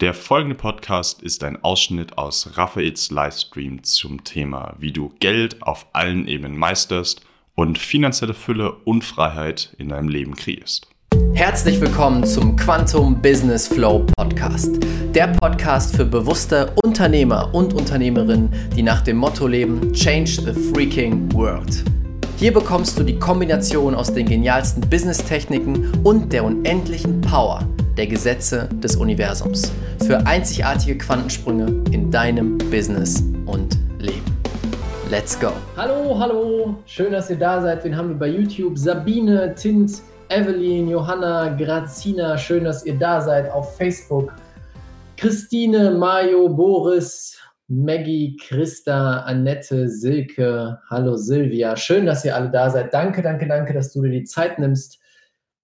Der folgende Podcast ist ein Ausschnitt aus Raphaels Livestream zum Thema, wie du Geld auf allen Ebenen meisterst und finanzielle Fülle und Freiheit in deinem Leben kreierst. Herzlich willkommen zum Quantum Business Flow Podcast. Der Podcast für bewusste Unternehmer und Unternehmerinnen, die nach dem Motto leben: Change the freaking world. Hier bekommst du die Kombination aus den genialsten Business-Techniken und der unendlichen Power der Gesetze des Universums für einzigartige Quantensprünge in deinem Business und Leben. Let's go! Hallo, hallo, schön, dass ihr da seid. Wen haben wir bei YouTube? Sabine, Tint, Evelyn, Johanna, Grazina, schön, dass ihr da seid auf Facebook. Christine, Mario, Boris, Maggie, Christa, Annette, Silke, hallo Silvia. Schön, dass ihr alle da seid. Danke, danke, danke, dass du dir die Zeit nimmst.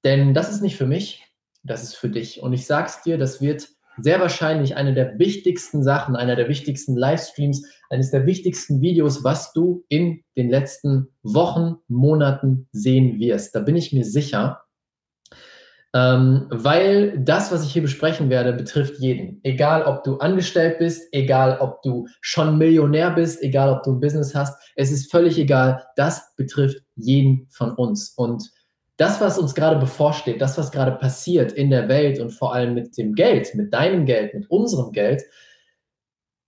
Denn das ist nicht für mich, das ist für dich. Und ich sag's dir, das wird sehr wahrscheinlich eine der wichtigsten Sachen, einer der wichtigsten Livestreams, eines der wichtigsten Videos, was du in den letzten Wochen, Monaten sehen wirst. Da bin ich mir sicher. Ähm, weil das, was ich hier besprechen werde, betrifft jeden. Egal, ob du angestellt bist, egal, ob du schon Millionär bist, egal, ob du ein Business hast, es ist völlig egal. Das betrifft jeden von uns. Und das, was uns gerade bevorsteht, das, was gerade passiert in der Welt und vor allem mit dem Geld, mit deinem Geld, mit unserem Geld,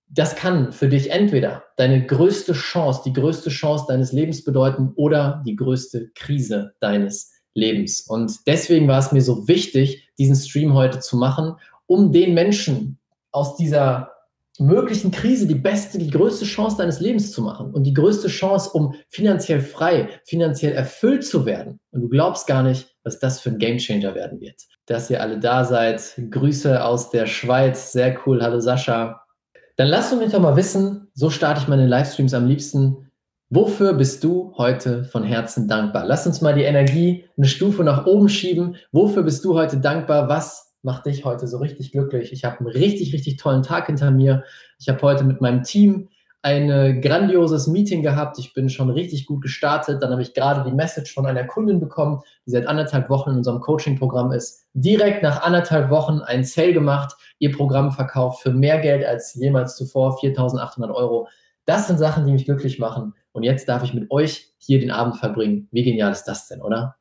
das kann für dich entweder deine größte Chance, die größte Chance deines Lebens bedeuten oder die größte Krise deines Lebens. Und deswegen war es mir so wichtig, diesen Stream heute zu machen, um den Menschen aus dieser möglichen Krise die beste, die größte Chance deines Lebens zu machen und die größte Chance, um finanziell frei, finanziell erfüllt zu werden. Und du glaubst gar nicht, was das für ein Gamechanger werden wird. Dass ihr alle da seid. Grüße aus der Schweiz. Sehr cool. Hallo Sascha. Dann lass uns doch mal wissen, so starte ich meine Livestreams am liebsten. Wofür bist du heute von Herzen dankbar? Lass uns mal die Energie eine Stufe nach oben schieben. Wofür bist du heute dankbar? Was macht dich heute so richtig glücklich. Ich habe einen richtig, richtig tollen Tag hinter mir. Ich habe heute mit meinem Team ein grandioses Meeting gehabt. Ich bin schon richtig gut gestartet. Dann habe ich gerade die Message von einer Kundin bekommen, die seit anderthalb Wochen in unserem Coaching-Programm ist. Direkt nach anderthalb Wochen ein Sale gemacht, ihr Programm verkauft für mehr Geld als jemals zuvor, 4.800 Euro. Das sind Sachen, die mich glücklich machen. Und jetzt darf ich mit euch hier den Abend verbringen. Wie genial ist das denn, oder?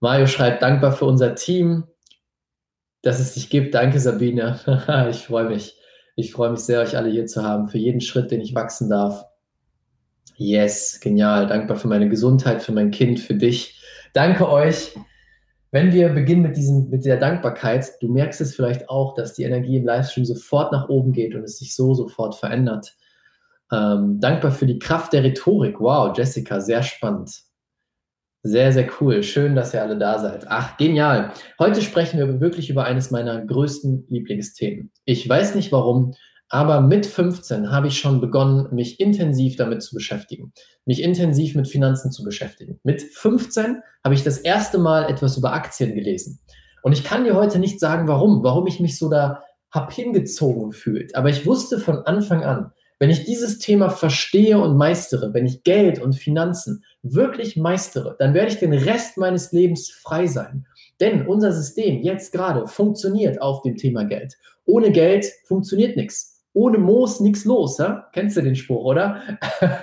Mario schreibt, dankbar für unser Team dass es dich gibt. Danke, Sabine. ich freue mich. Ich freue mich sehr, euch alle hier zu haben, für jeden Schritt, den ich wachsen darf. Yes, genial. Dankbar für meine Gesundheit, für mein Kind, für dich. Danke euch. Wenn wir beginnen mit, diesem, mit der Dankbarkeit, du merkst es vielleicht auch, dass die Energie im Livestream sofort nach oben geht und es sich so sofort verändert. Ähm, dankbar für die Kraft der Rhetorik. Wow, Jessica, sehr spannend. Sehr, sehr cool. Schön, dass ihr alle da seid. Ach, genial. Heute sprechen wir wirklich über eines meiner größten Lieblingsthemen. Ich weiß nicht warum, aber mit 15 habe ich schon begonnen, mich intensiv damit zu beschäftigen, mich intensiv mit Finanzen zu beschäftigen. Mit 15 habe ich das erste Mal etwas über Aktien gelesen. Und ich kann dir heute nicht sagen, warum, warum ich mich so da hab hingezogen fühlt. Aber ich wusste von Anfang an, wenn ich dieses Thema verstehe und meistere, wenn ich Geld und Finanzen wirklich meistere, dann werde ich den Rest meines Lebens frei sein. Denn unser System jetzt gerade funktioniert auf dem Thema Geld. Ohne Geld funktioniert nichts. Ohne Moos nichts los. Ja? Kennst du den Spruch, oder?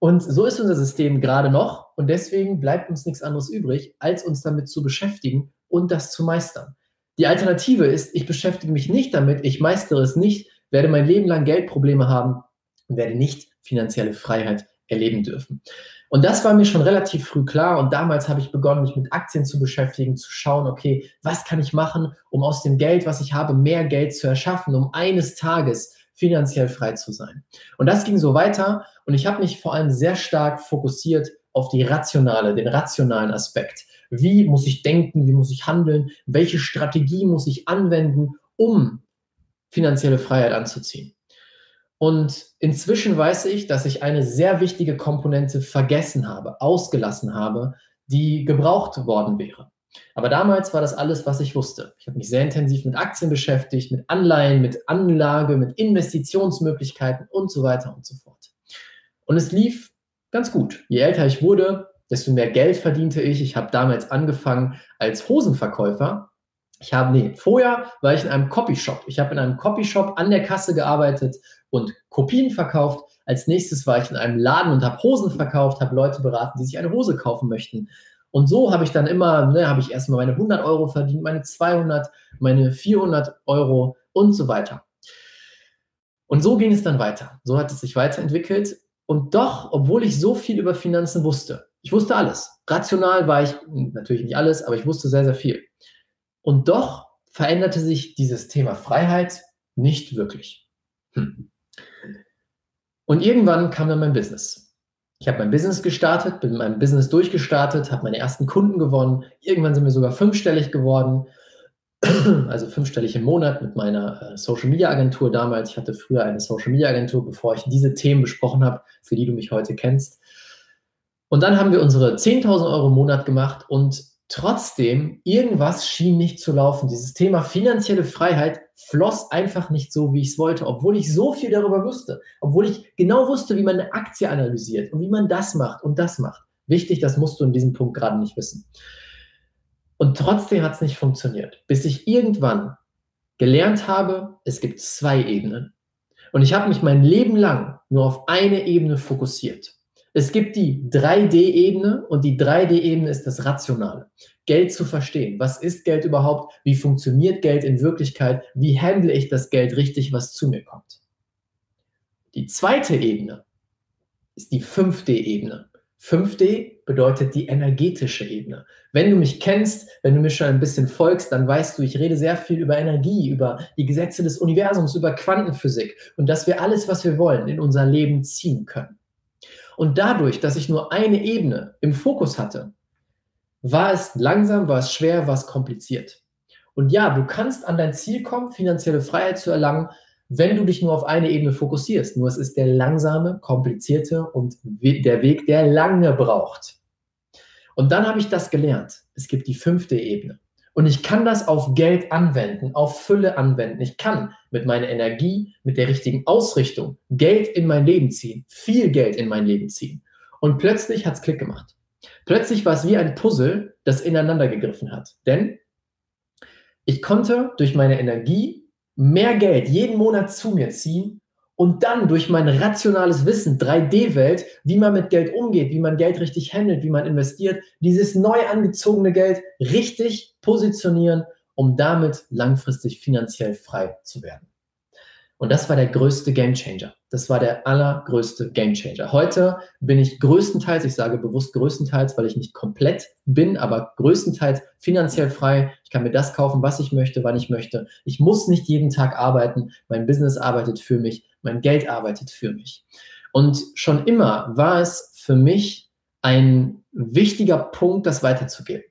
Und so ist unser System gerade noch. Und deswegen bleibt uns nichts anderes übrig, als uns damit zu beschäftigen und das zu meistern. Die Alternative ist, ich beschäftige mich nicht damit, ich meistere es nicht, werde mein Leben lang Geldprobleme haben und werde nicht finanzielle Freiheit erleben dürfen. Und das war mir schon relativ früh klar. Und damals habe ich begonnen, mich mit Aktien zu beschäftigen, zu schauen, okay, was kann ich machen, um aus dem Geld, was ich habe, mehr Geld zu erschaffen, um eines Tages finanziell frei zu sein. Und das ging so weiter. Und ich habe mich vor allem sehr stark fokussiert auf die rationale, den rationalen Aspekt. Wie muss ich denken? Wie muss ich handeln? Welche Strategie muss ich anwenden, um finanzielle Freiheit anzuziehen. Und inzwischen weiß ich, dass ich eine sehr wichtige Komponente vergessen habe, ausgelassen habe, die gebraucht worden wäre. Aber damals war das alles, was ich wusste. Ich habe mich sehr intensiv mit Aktien beschäftigt, mit Anleihen, mit Anlage, mit Investitionsmöglichkeiten und so weiter und so fort. Und es lief ganz gut. Je älter ich wurde, desto mehr Geld verdiente ich. Ich habe damals angefangen als Hosenverkäufer Ich habe, nee, vorher war ich in einem Copyshop. Ich habe in einem Copyshop an der Kasse gearbeitet und Kopien verkauft. Als nächstes war ich in einem Laden und habe Hosen verkauft, habe Leute beraten, die sich eine Hose kaufen möchten. Und so habe ich dann immer, ne, habe ich erstmal meine 100 Euro verdient, meine 200, meine 400 Euro und so weiter. Und so ging es dann weiter. So hat es sich weiterentwickelt. Und doch, obwohl ich so viel über Finanzen wusste, ich wusste alles. Rational war ich natürlich nicht alles, aber ich wusste sehr, sehr viel. Und doch veränderte sich dieses Thema Freiheit nicht wirklich. Hm. Und irgendwann kam dann mein Business. Ich habe mein Business gestartet, bin mit meinem Business durchgestartet, habe meine ersten Kunden gewonnen. Irgendwann sind wir sogar fünfstellig geworden, also fünfstellig im Monat mit meiner äh, Social Media Agentur damals. Ich hatte früher eine Social Media Agentur, bevor ich diese Themen besprochen habe, für die du mich heute kennst. Und dann haben wir unsere 10.000 Euro im Monat gemacht und Trotzdem, irgendwas schien nicht zu laufen. Dieses Thema finanzielle Freiheit floss einfach nicht so, wie ich es wollte, obwohl ich so viel darüber wusste, obwohl ich genau wusste, wie man eine Aktie analysiert und wie man das macht und das macht. Wichtig, das musst du in diesem Punkt gerade nicht wissen. Und trotzdem hat es nicht funktioniert, bis ich irgendwann gelernt habe, es gibt zwei Ebenen. Und ich habe mich mein Leben lang nur auf eine Ebene fokussiert. Es gibt die 3D-Ebene und die 3D-Ebene ist das Rationale. Geld zu verstehen. Was ist Geld überhaupt? Wie funktioniert Geld in Wirklichkeit? Wie handle ich das Geld richtig, was zu mir kommt? Die zweite Ebene ist die 5D-Ebene. 5D bedeutet die energetische Ebene. Wenn du mich kennst, wenn du mir schon ein bisschen folgst, dann weißt du, ich rede sehr viel über Energie, über die Gesetze des Universums, über Quantenphysik und dass wir alles, was wir wollen, in unser Leben ziehen können. Und dadurch, dass ich nur eine Ebene im Fokus hatte, war es langsam, war es schwer, war es kompliziert. Und ja, du kannst an dein Ziel kommen, finanzielle Freiheit zu erlangen, wenn du dich nur auf eine Ebene fokussierst. Nur es ist der langsame, komplizierte und der Weg, der lange braucht. Und dann habe ich das gelernt. Es gibt die fünfte Ebene. Und ich kann das auf Geld anwenden, auf Fülle anwenden. Ich kann mit meiner Energie, mit der richtigen Ausrichtung Geld in mein Leben ziehen, viel Geld in mein Leben ziehen. Und plötzlich hat es Klick gemacht. Plötzlich war es wie ein Puzzle, das ineinander gegriffen hat. Denn ich konnte durch meine Energie mehr Geld jeden Monat zu mir ziehen, und dann durch mein rationales Wissen, 3D-Welt, wie man mit Geld umgeht, wie man Geld richtig handelt, wie man investiert, dieses neu angezogene Geld richtig positionieren, um damit langfristig finanziell frei zu werden. Und das war der größte Gamechanger. Das war der allergrößte Gamechanger. Heute bin ich größtenteils, ich sage bewusst größtenteils, weil ich nicht komplett bin, aber größtenteils finanziell frei. Ich kann mir das kaufen, was ich möchte, wann ich möchte. Ich muss nicht jeden Tag arbeiten. Mein Business arbeitet für mich mein Geld arbeitet für mich. Und schon immer war es für mich ein wichtiger Punkt, das weiterzugeben.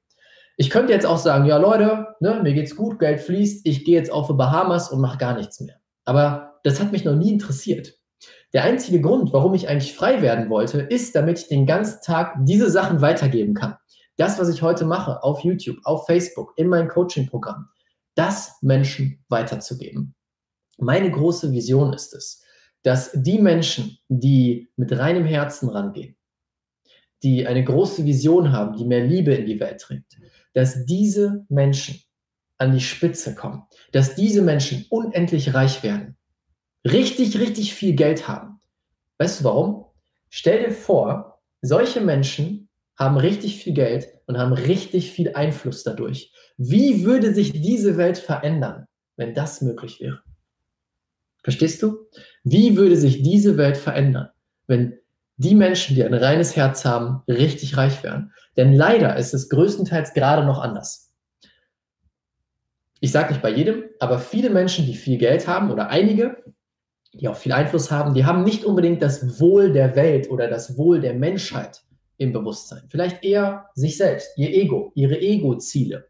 Ich könnte jetzt auch sagen, ja Leute, ne, mir geht's gut, Geld fließt, ich gehe jetzt auf die Bahamas und mache gar nichts mehr. Aber das hat mich noch nie interessiert. Der einzige Grund, warum ich eigentlich frei werden wollte, ist, damit ich den ganzen Tag diese Sachen weitergeben kann. Das, was ich heute mache, auf YouTube, auf Facebook, in meinem Coaching-Programm, das Menschen weiterzugeben. Meine große Vision ist es, dass die Menschen, die mit reinem Herzen rangehen, die eine große Vision haben, die mehr Liebe in die Welt trägt, dass diese Menschen an die Spitze kommen, dass diese Menschen unendlich reich werden, richtig, richtig viel Geld haben. Weißt du warum? Stell dir vor, solche Menschen haben richtig viel Geld und haben richtig viel Einfluss dadurch. Wie würde sich diese Welt verändern, wenn das möglich wäre? Verstehst du? Wie würde sich diese Welt verändern, wenn die Menschen, die ein reines Herz haben, richtig reich wären? Denn leider ist es größtenteils gerade noch anders. Ich sage nicht bei jedem, aber viele Menschen, die viel Geld haben oder einige, die auch viel Einfluss haben, die haben nicht unbedingt das Wohl der Welt oder das Wohl der Menschheit im Bewusstsein. Vielleicht eher sich selbst, ihr Ego, ihre Ego-Ziele.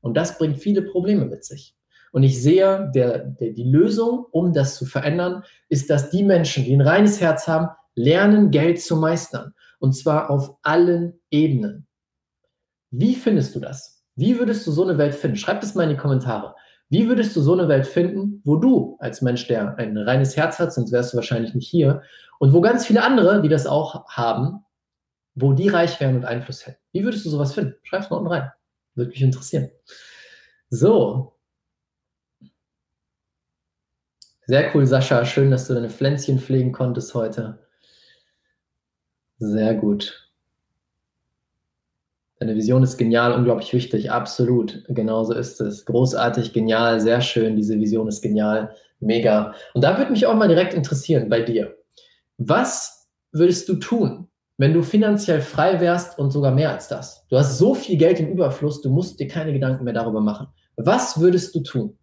Und das bringt viele Probleme mit sich. Und ich sehe, der, der, die Lösung, um das zu verändern, ist, dass die Menschen, die ein reines Herz haben, lernen, Geld zu meistern. Und zwar auf allen Ebenen. Wie findest du das? Wie würdest du so eine Welt finden? Schreib das mal in die Kommentare. Wie würdest du so eine Welt finden, wo du als Mensch, der ein reines Herz hat, sonst wärst du wahrscheinlich nicht hier, und wo ganz viele andere, die das auch haben, wo die reich wären und Einfluss hätten? Wie würdest du sowas finden? Schreib es mal unten rein. Würde mich interessieren. So. Sehr cool, Sascha. Schön, dass du deine Pflänzchen pflegen konntest heute. Sehr gut. Deine Vision ist genial, unglaublich wichtig. Absolut. Genauso ist es. Großartig, genial, sehr schön. Diese Vision ist genial. Mega. Und da würde mich auch mal direkt interessieren bei dir. Was würdest du tun, wenn du finanziell frei wärst und sogar mehr als das? Du hast so viel Geld im Überfluss, du musst dir keine Gedanken mehr darüber machen. Was würdest du tun?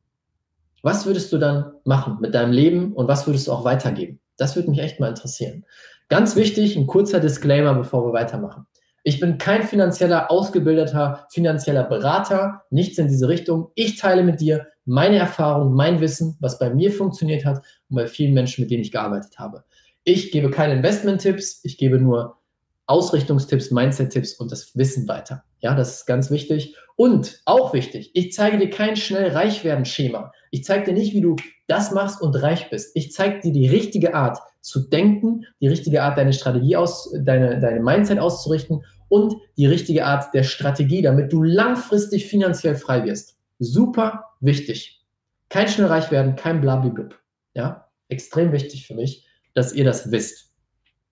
Was würdest du dann machen mit deinem Leben und was würdest du auch weitergeben? Das würde mich echt mal interessieren. Ganz wichtig, ein kurzer Disclaimer, bevor wir weitermachen. Ich bin kein finanzieller, ausgebildeter, finanzieller Berater, nichts in diese Richtung. Ich teile mit dir meine Erfahrung, mein Wissen, was bei mir funktioniert hat und bei vielen Menschen, mit denen ich gearbeitet habe. Ich gebe keine Investment-Tipps, ich gebe nur Ausrichtungstipps, Mindset-Tipps und das Wissen weiter. Ja, das ist ganz wichtig. Und auch wichtig, ich zeige dir kein schnell reich werden Schema. Ich zeige dir nicht, wie du das machst und reich bist. Ich zeige dir die richtige Art zu denken, die richtige Art, deine Strategie aus, deine, deine Mindset auszurichten und die richtige Art der Strategie, damit du langfristig finanziell frei wirst. Super wichtig. Kein schnell reich werden, kein Blablablub. Ja, extrem wichtig für mich, dass ihr das wisst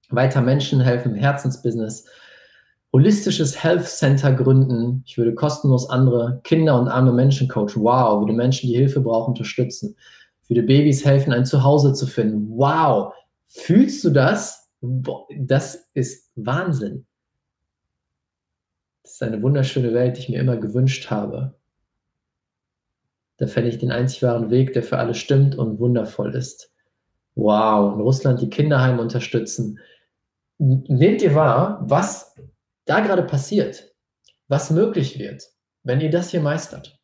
weiter Menschen helfen Herzensbusiness, holistisches Health Center gründen. Ich würde kostenlos andere Kinder und arme Menschen coachen. Wow, würde Menschen, die Hilfe brauchen, unterstützen. Würde Babys helfen, ein Zuhause zu finden. Wow, fühlst du das? Das ist Wahnsinn. Das ist eine wunderschöne Welt, die ich mir immer gewünscht habe. Da fände ich den einzig wahren Weg, der für alle stimmt und wundervoll ist. Wow, in Russland die Kinderheime unterstützen, nehmt ihr wahr, was da gerade passiert, was möglich wird, wenn ihr das hier meistert.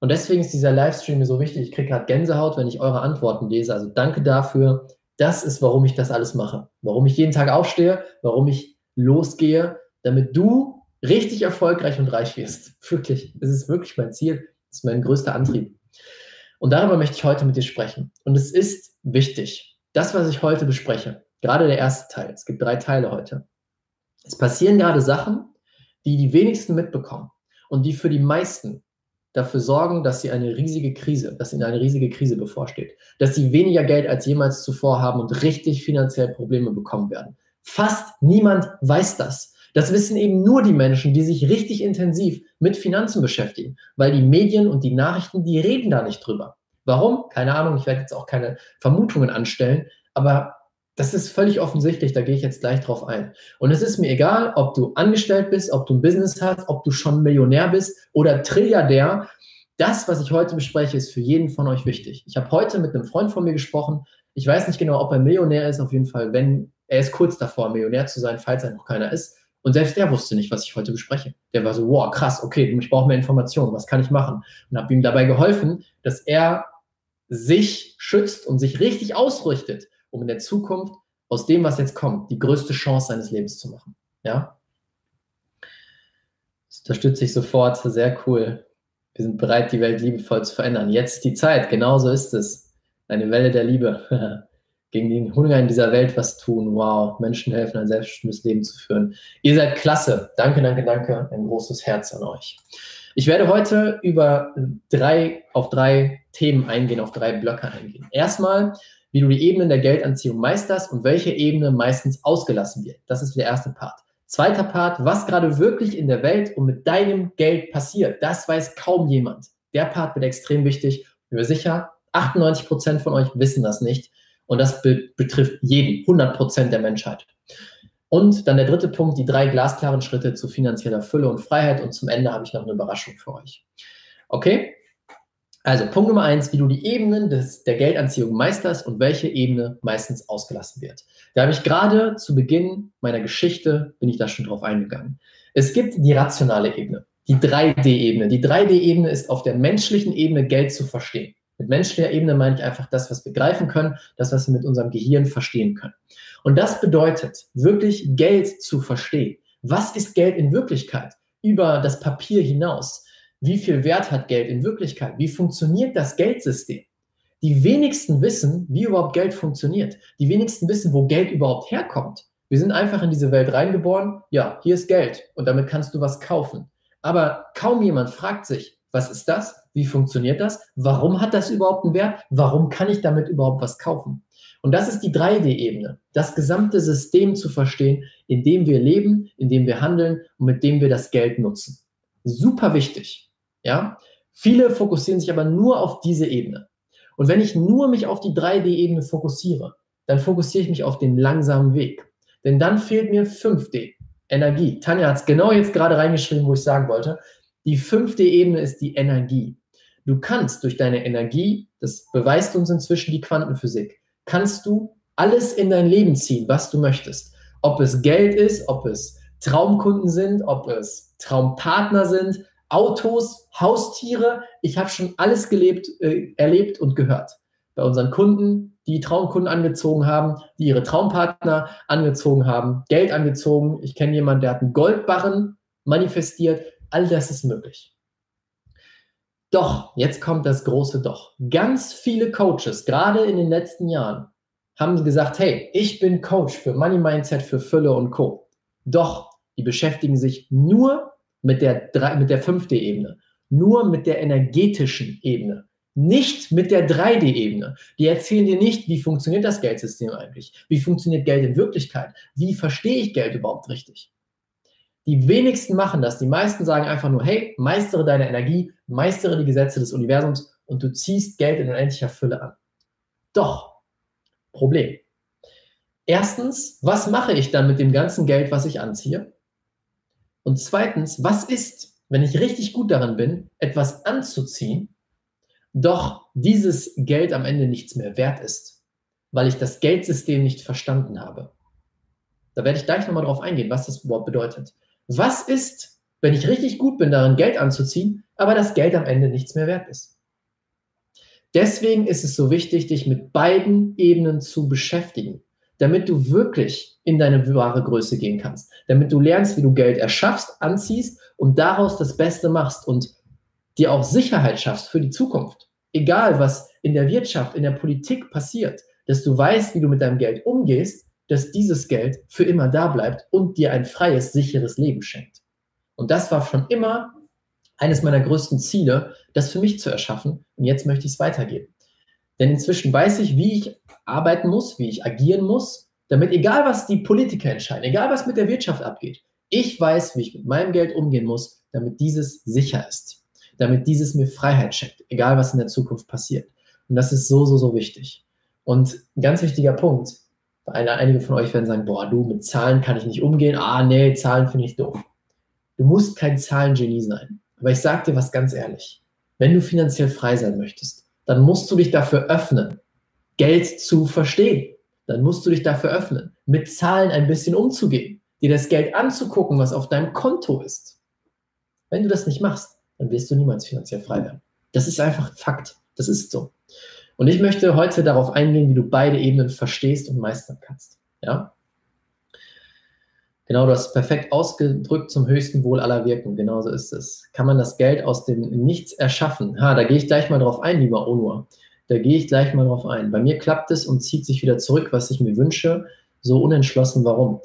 Und deswegen ist dieser Livestream mir so wichtig. Ich kriege gerade Gänsehaut, wenn ich eure Antworten lese. Also danke dafür. Das ist, warum ich das alles mache. Warum ich jeden Tag aufstehe, warum ich losgehe, damit du richtig erfolgreich und reich wirst. Wirklich. Es ist wirklich mein Ziel. Das ist mein größter Antrieb. Und darüber möchte ich heute mit dir sprechen. Und es ist wichtig. Das, was ich heute bespreche, Gerade der erste Teil. Es gibt drei Teile heute. Es passieren gerade Sachen, die die wenigsten mitbekommen und die für die meisten dafür sorgen, dass sie eine riesige Krise, dass ihnen eine riesige Krise bevorsteht, dass sie weniger Geld als jemals zuvor haben und richtig finanziell Probleme bekommen werden. Fast niemand weiß das. Das wissen eben nur die Menschen, die sich richtig intensiv mit Finanzen beschäftigen, weil die Medien und die Nachrichten, die reden da nicht drüber. Warum? Keine Ahnung, ich werde jetzt auch keine Vermutungen anstellen, aber das ist völlig offensichtlich, da gehe ich jetzt gleich drauf ein. Und es ist mir egal, ob du angestellt bist, ob du ein Business hast, ob du schon Millionär bist oder Trilliardär. Das, was ich heute bespreche, ist für jeden von euch wichtig. Ich habe heute mit einem Freund von mir gesprochen. Ich weiß nicht genau, ob er Millionär ist, auf jeden Fall, wenn er ist kurz davor, Millionär zu sein, falls er noch keiner ist. Und selbst der wusste nicht, was ich heute bespreche. Der war so, wow, krass, okay, ich brauche mehr Informationen, was kann ich machen? Und habe ihm dabei geholfen, dass er sich schützt und sich richtig ausrichtet um in der Zukunft aus dem, was jetzt kommt, die größte Chance seines Lebens zu machen. Ja? Das unterstütze ich sofort. Sehr cool. Wir sind bereit, die Welt liebevoll zu verändern. Jetzt ist die Zeit. Genauso ist es. Eine Welle der Liebe. Gegen den Hunger in dieser Welt was tun. Wow. Menschen helfen, ein selbstbestimmtes Leben zu führen. Ihr seid klasse. Danke, danke, danke. Ein großes Herz an euch. Ich werde heute über drei, auf drei Themen eingehen, auf drei Blöcke eingehen. Erstmal wie du die Ebenen der Geldanziehung meisterst und welche Ebene meistens ausgelassen wird. Das ist der erste Part. Zweiter Part, was gerade wirklich in der Welt und mit deinem Geld passiert, das weiß kaum jemand. Der Part wird extrem wichtig. Ich bin mir sicher, 98 Prozent von euch wissen das nicht. Und das be betrifft jeden, 100 Prozent der Menschheit. Und dann der dritte Punkt, die drei glasklaren Schritte zu finanzieller Fülle und Freiheit. Und zum Ende habe ich noch eine Überraschung für euch. Okay? Also Punkt Nummer eins, wie du die Ebenen des, der Geldanziehung meisterst und welche Ebene meistens ausgelassen wird. Da habe ich gerade zu Beginn meiner Geschichte, bin ich da schon drauf eingegangen. Es gibt die rationale Ebene, die 3D-Ebene. Die 3D-Ebene ist auf der menschlichen Ebene Geld zu verstehen. Mit menschlicher Ebene meine ich einfach das, was wir greifen können, das, was wir mit unserem Gehirn verstehen können. Und das bedeutet, wirklich Geld zu verstehen. Was ist Geld in Wirklichkeit? Über das Papier hinaus wie viel Wert hat Geld in Wirklichkeit? Wie funktioniert das Geldsystem? Die wenigsten wissen, wie überhaupt Geld funktioniert. Die wenigsten wissen, wo Geld überhaupt herkommt. Wir sind einfach in diese Welt reingeboren. Ja, hier ist Geld und damit kannst du was kaufen. Aber kaum jemand fragt sich, was ist das? Wie funktioniert das? Warum hat das überhaupt einen Wert? Warum kann ich damit überhaupt was kaufen? Und das ist die 3D-Ebene, das gesamte System zu verstehen, in dem wir leben, in dem wir handeln und mit dem wir das Geld nutzen. Super wichtig. Ja? Viele fokussieren sich aber nur auf diese Ebene. Und wenn ich nur mich auf die 3D-Ebene fokussiere, dann fokussiere ich mich auf den langsamen Weg. Denn dann fehlt mir 5D, Energie. Tanja hat es genau jetzt gerade reingeschrieben, wo ich sagen wollte. Die fünfte Ebene ist die Energie. Du kannst durch deine Energie, das beweist uns inzwischen die Quantenphysik, kannst du alles in dein Leben ziehen, was du möchtest. Ob es Geld ist, ob es Traumkunden sind, ob es Traumpartner sind, Autos, Haustiere. Ich habe schon alles gelebt, äh, erlebt und gehört. Bei unseren Kunden, die Traumkunden angezogen haben, die ihre Traumpartner angezogen haben, Geld angezogen. Ich kenne jemanden, der hat einen Goldbarren manifestiert. All das ist möglich. Doch, jetzt kommt das große Doch. Ganz viele Coaches, gerade in den letzten Jahren, haben gesagt, hey, ich bin Coach für Money Mindset, für Fülle und Co. Doch, die beschäftigen sich nur mit der, mit der 5D-Ebene, nur mit der energetischen Ebene, nicht mit der 3D-Ebene. Die erzählen dir nicht, wie funktioniert das Geldsystem eigentlich, wie funktioniert Geld in Wirklichkeit, wie verstehe ich Geld überhaupt richtig. Die wenigsten machen das. Die meisten sagen einfach nur, hey, meistere deine Energie, meistere die Gesetze des Universums und du ziehst Geld in unendlicher Fülle an. Doch, Problem. Erstens, was mache ich dann mit dem ganzen Geld, was ich anziehe? Und zweitens, was ist, wenn ich richtig gut darin bin, etwas anzuziehen, doch dieses Geld am Ende nichts mehr wert ist, weil ich das Geldsystem nicht verstanden habe? Da werde ich gleich nochmal drauf eingehen, was das überhaupt bedeutet. Was ist, wenn ich richtig gut bin, darin Geld anzuziehen, aber das Geld am Ende nichts mehr wert ist? Deswegen ist es so wichtig, dich mit beiden Ebenen zu beschäftigen, damit du wirklich in deine wahre Größe gehen kannst, damit du lernst, wie du Geld erschaffst, anziehst und daraus das Beste machst und dir auch Sicherheit schaffst für die Zukunft. Egal, was in der Wirtschaft, in der Politik passiert, dass du weißt, wie du mit deinem Geld umgehst dass dieses Geld für immer da bleibt und dir ein freies, sicheres Leben schenkt. Und das war schon immer eines meiner größten Ziele, das für mich zu erschaffen. Und jetzt möchte ich es weitergeben. Denn inzwischen weiß ich, wie ich arbeiten muss, wie ich agieren muss, damit egal was die Politiker entscheiden, egal was mit der Wirtschaft abgeht, ich weiß, wie ich mit meinem Geld umgehen muss, damit dieses sicher ist, damit dieses mir Freiheit schenkt, egal was in der Zukunft passiert. Und das ist so, so, so wichtig. Und ein ganz wichtiger Punkt, einige von euch werden sagen, boah, du, mit Zahlen kann ich nicht umgehen. Ah, nee, Zahlen finde ich doof. Du musst kein Zahlengenie sein. Aber ich sage dir was ganz ehrlich. Wenn du finanziell frei sein möchtest, dann musst du dich dafür öffnen, Geld zu verstehen. Dann musst du dich dafür öffnen, mit Zahlen ein bisschen umzugehen, dir das Geld anzugucken, was auf deinem Konto ist. Wenn du das nicht machst, dann wirst du niemals finanziell frei werden. Das ist einfach Fakt. Das ist so. Und ich möchte heute darauf eingehen, wie du beide Ebenen verstehst und meistern kannst. Ja? Genau, du hast perfekt ausgedrückt zum höchsten Wohl aller Wirken. Genauso ist es. Kann man das Geld aus dem Nichts erschaffen? Ha, da gehe ich gleich mal drauf ein, lieber Onur. Da gehe ich gleich mal drauf ein. Bei mir klappt es und zieht sich wieder zurück, was ich mir wünsche. So unentschlossen, warum?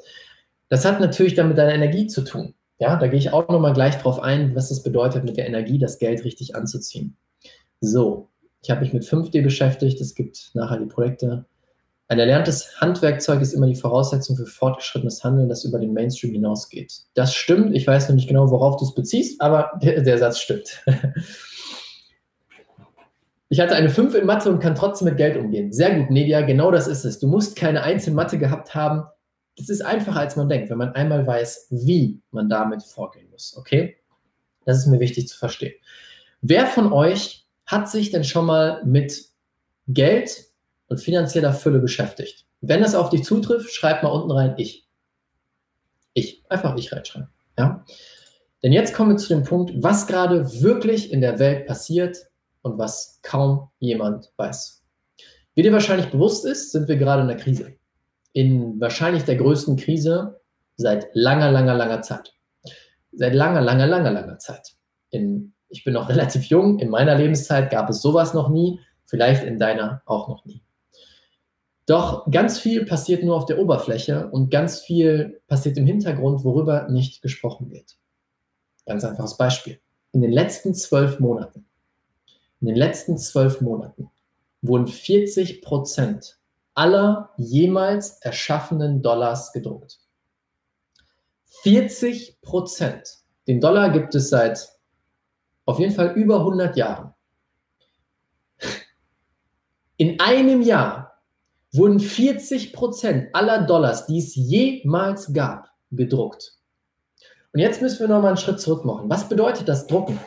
Das hat natürlich dann mit deiner Energie zu tun. Ja, da gehe ich auch nochmal gleich drauf ein, was es bedeutet, mit der Energie das Geld richtig anzuziehen. So, ich habe mich mit 5D beschäftigt. Es gibt nachher die Projekte. Ein erlerntes Handwerkzeug ist immer die Voraussetzung für fortgeschrittenes Handeln, das über den Mainstream hinausgeht. Das stimmt. Ich weiß noch nicht genau, worauf du es beziehst, aber der, der Satz stimmt. Ich hatte eine 5 in Mathe und kann trotzdem mit Geld umgehen. Sehr gut, Nedia, genau das ist es. Du musst keine 1 in Mathe gehabt haben. Das ist einfacher, als man denkt, wenn man einmal weiß, wie man damit vorgehen muss. Okay? Das ist mir wichtig zu verstehen. Wer von euch hat sich denn schon mal mit Geld und finanzieller Fülle beschäftigt? Wenn das auf dich zutrifft, schreib mal unten rein ich. Ich. Einfach ich reinschreiben. Ja? Denn jetzt kommen wir zu dem Punkt, was gerade wirklich in der Welt passiert und was kaum jemand weiß. Wie dir wahrscheinlich bewusst ist, sind wir gerade in einer Krise. In wahrscheinlich der größten Krise seit langer, langer, langer Zeit. Seit langer, langer, langer, langer Zeit. In ich bin noch relativ jung, in meiner Lebenszeit gab es sowas noch nie, vielleicht in deiner auch noch nie. Doch ganz viel passiert nur auf der Oberfläche und ganz viel passiert im Hintergrund, worüber nicht gesprochen wird. Ganz einfaches Beispiel. In den letzten zwölf Monaten In den letzten zwölf Monaten wurden 40 Prozent aller jemals erschaffenen Dollars gedruckt. 40 Prozent. Den Dollar gibt es seit auf jeden Fall über 100 Jahren. In einem Jahr wurden 40 Prozent aller Dollars, die es jemals gab, gedruckt. Und jetzt müssen wir noch mal einen Schritt zurück machen. Was bedeutet das Drucken?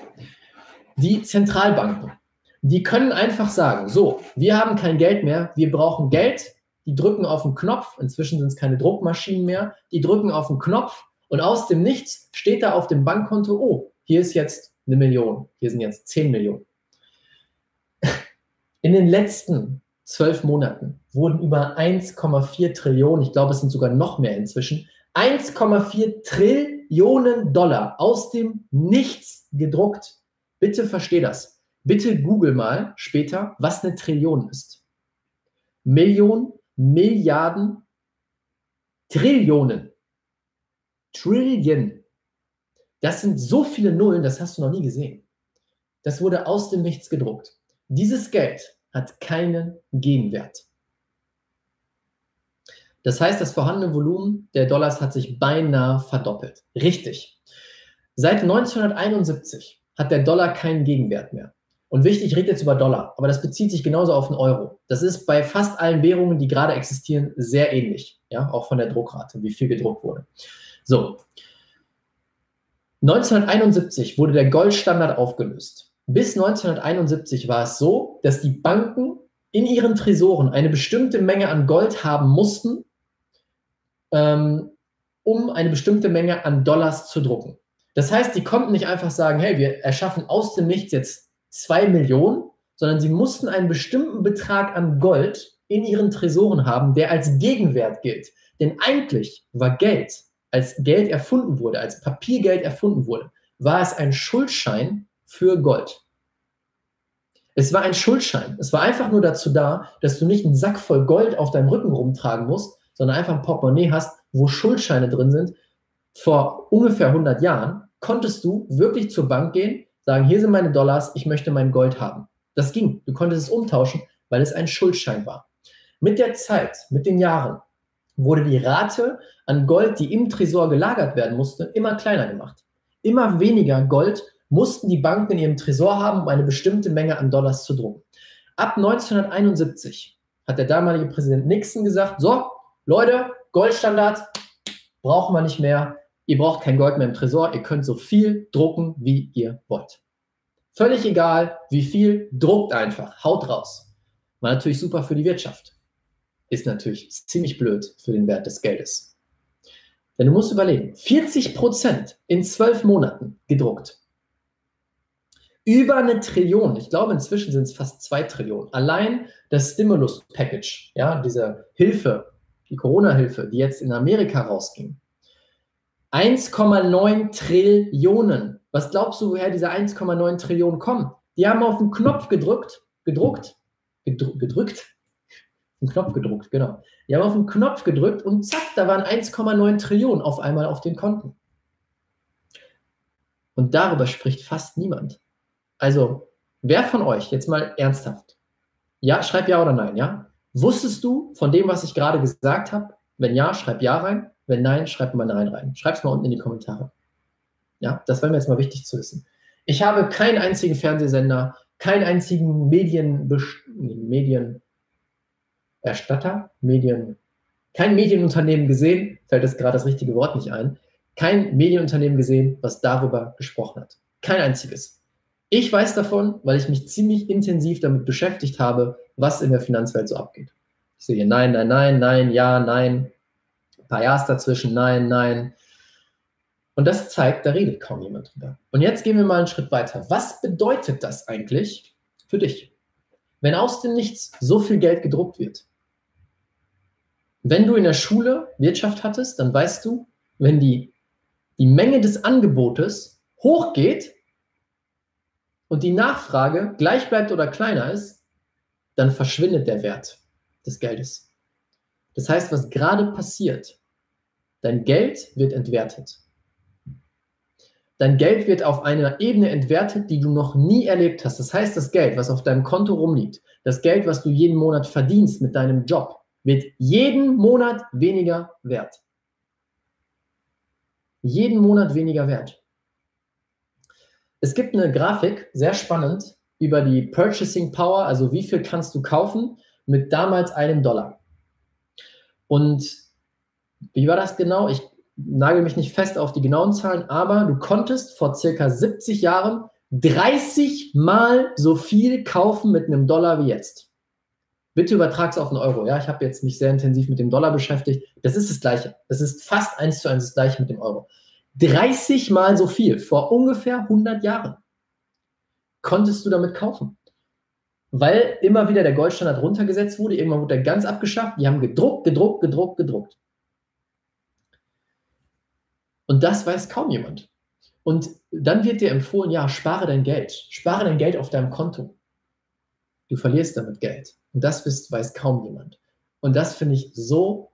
Die Zentralbanken, die können einfach sagen, so, wir haben kein Geld mehr, wir brauchen Geld, die drücken auf den Knopf, inzwischen sind es keine Druckmaschinen mehr, die drücken auf den Knopf und aus dem Nichts steht da auf dem Bankkonto, oh, hier ist jetzt eine Million, hier sind jetzt 10 Millionen. In den letzten zwölf Monaten wurden über 1,4 Trillionen, ich glaube, es sind sogar noch mehr inzwischen, 1,4 Trillionen Dollar aus dem Nichts gedruckt. Bitte versteh das. Bitte google mal später, was eine Trillion ist. Millionen, Milliarden, Trillionen. Trillion. Das sind so viele Nullen, das hast du noch nie gesehen. Das wurde aus dem Nichts gedruckt. Dieses Geld hat keinen Gegenwert. Das heißt, das vorhandene Volumen der Dollars hat sich beinahe verdoppelt. Richtig. Seit 1971 hat der Dollar keinen Gegenwert mehr. Und wichtig, ich rede jetzt über Dollar, aber das bezieht sich genauso auf den Euro. Das ist bei fast allen Währungen, die gerade existieren, sehr ähnlich. Ja, auch von der Druckrate, wie viel gedruckt wurde. So. 1971 wurde der Goldstandard aufgelöst. Bis 1971 war es so, dass die Banken in ihren Tresoren eine bestimmte Menge an Gold haben mussten, ähm, um eine bestimmte Menge an Dollars zu drucken. Das heißt, die konnten nicht einfach sagen, hey, wir erschaffen aus dem Nichts jetzt zwei Millionen, sondern sie mussten einen bestimmten Betrag an Gold in ihren Tresoren haben, der als Gegenwert gilt. Denn eigentlich war Geld, als Geld erfunden wurde, als Papiergeld erfunden wurde, war es ein Schuldschein für Gold. Es war ein Schuldschein. Es war einfach nur dazu da, dass du nicht einen Sack voll Gold auf deinem Rücken rumtragen musst, sondern einfach ein Portemonnaie hast, wo Schuldscheine drin sind. Vor ungefähr 100 Jahren konntest du wirklich zur Bank gehen, sagen, hier sind meine Dollars, ich möchte mein Gold haben. Das ging. Du konntest es umtauschen, weil es ein Schuldschein war. Mit der Zeit, mit den Jahren, wurde die Rate an Gold, die im Tresor gelagert werden musste, immer kleiner gemacht. Immer weniger Gold mussten die Banken in ihrem Tresor haben, um eine bestimmte Menge an Dollars zu drucken. Ab 1971 hat der damalige Präsident Nixon gesagt, so, Leute, Goldstandard brauchen wir nicht mehr. Ihr braucht kein Gold mehr im Tresor. Ihr könnt so viel drucken, wie ihr wollt. Völlig egal, wie viel, druckt einfach. Haut raus. War natürlich super für die Wirtschaft. Ist natürlich ziemlich blöd für den Wert des Geldes. Denn du musst überlegen, 40 Prozent in zwölf Monaten gedruckt. Über eine Trillion, ich glaube inzwischen sind es fast zwei Trillionen. Allein das Stimulus Package, ja, diese Hilfe die Corona-Hilfe, die jetzt in Amerika rausging, 1,9 Trillionen. Was glaubst du, woher diese 1,9 Trillionen kommen? Die haben auf den Knopf gedrückt, gedruckt, gedrückt, gedrückt, einen Knopf gedruckt, genau. Die haben auf den Knopf gedrückt und zack, da waren 1,9 Trillionen auf einmal auf den Konten. Und darüber spricht fast niemand. Also, wer von euch, jetzt mal ernsthaft, ja, schreib ja oder nein, ja? Wusstest du von dem, was ich gerade gesagt habe? Wenn ja, schreib ja rein. Wenn nein, schreib mal nein rein. Schreib es mal unten in die Kommentare. Ja, das wäre mir jetzt mal wichtig zu wissen. Ich habe keinen einzigen Fernsehsender, keinen einzigen Medien, Medienerstatter, Medien, kein Medienunternehmen gesehen, fällt das gerade das richtige Wort nicht ein, kein Medienunternehmen gesehen, was darüber gesprochen hat. Kein einziges. Ich weiß davon, weil ich mich ziemlich intensiv damit beschäftigt habe, was in der Finanzwelt so abgeht. Ich sehe nein, nein, nein, nein, ja, nein, ein paar Ja's dazwischen, nein, nein. Und das zeigt, da redet kaum jemand drüber. Und jetzt gehen wir mal einen Schritt weiter. Was bedeutet das eigentlich für dich? Wenn aus dem Nichts so viel Geld gedruckt wird. Wenn du in der Schule Wirtschaft hattest, dann weißt du, wenn die, die Menge des Angebotes hochgeht und die Nachfrage gleich bleibt oder kleiner ist, dann verschwindet der Wert des Geldes. Das heißt, was gerade passiert, dein Geld wird entwertet. dein Geld wird auf einer Ebene entwertet, die du noch nie erlebt hast. Das heißt, das Geld, was auf deinem Konto rumliegt, das Geld, was du jeden Monat verdienst mit deinem Job, wird jeden Monat weniger wert. Jeden Monat weniger wert. Es gibt eine Grafik, sehr spannend, über die Purchasing Power, also wie viel kannst du kaufen mit damals einem Dollar. Und wie war das genau? Ich nagel mich nicht fest auf die genauen Zahlen, aber du konntest vor circa 70 Jahren 30 Mal so viel kaufen mit einem Dollar wie jetzt. Bitte übertrag es auf einen Euro. Ja, ich habe jetzt mich sehr intensiv mit dem Dollar beschäftigt. Das ist das Gleiche. Das ist fast eins zu eins das Gleiche mit dem Euro. 30 Mal so viel vor ungefähr 100 Jahren konntest du damit kaufen. Weil immer wieder der Goldstandard runtergesetzt wurde. Irgendwann wurde er ganz abgeschafft. Die haben gedruckt, gedruckt, gedruckt, gedruckt. Und das weiß kaum jemand. Und dann wird dir empfohlen, ja, spare dein Geld. Spare dein Geld auf deinem Konto. Du verlierst damit Geld. Und das weiß kaum jemand. Und das finde ich so,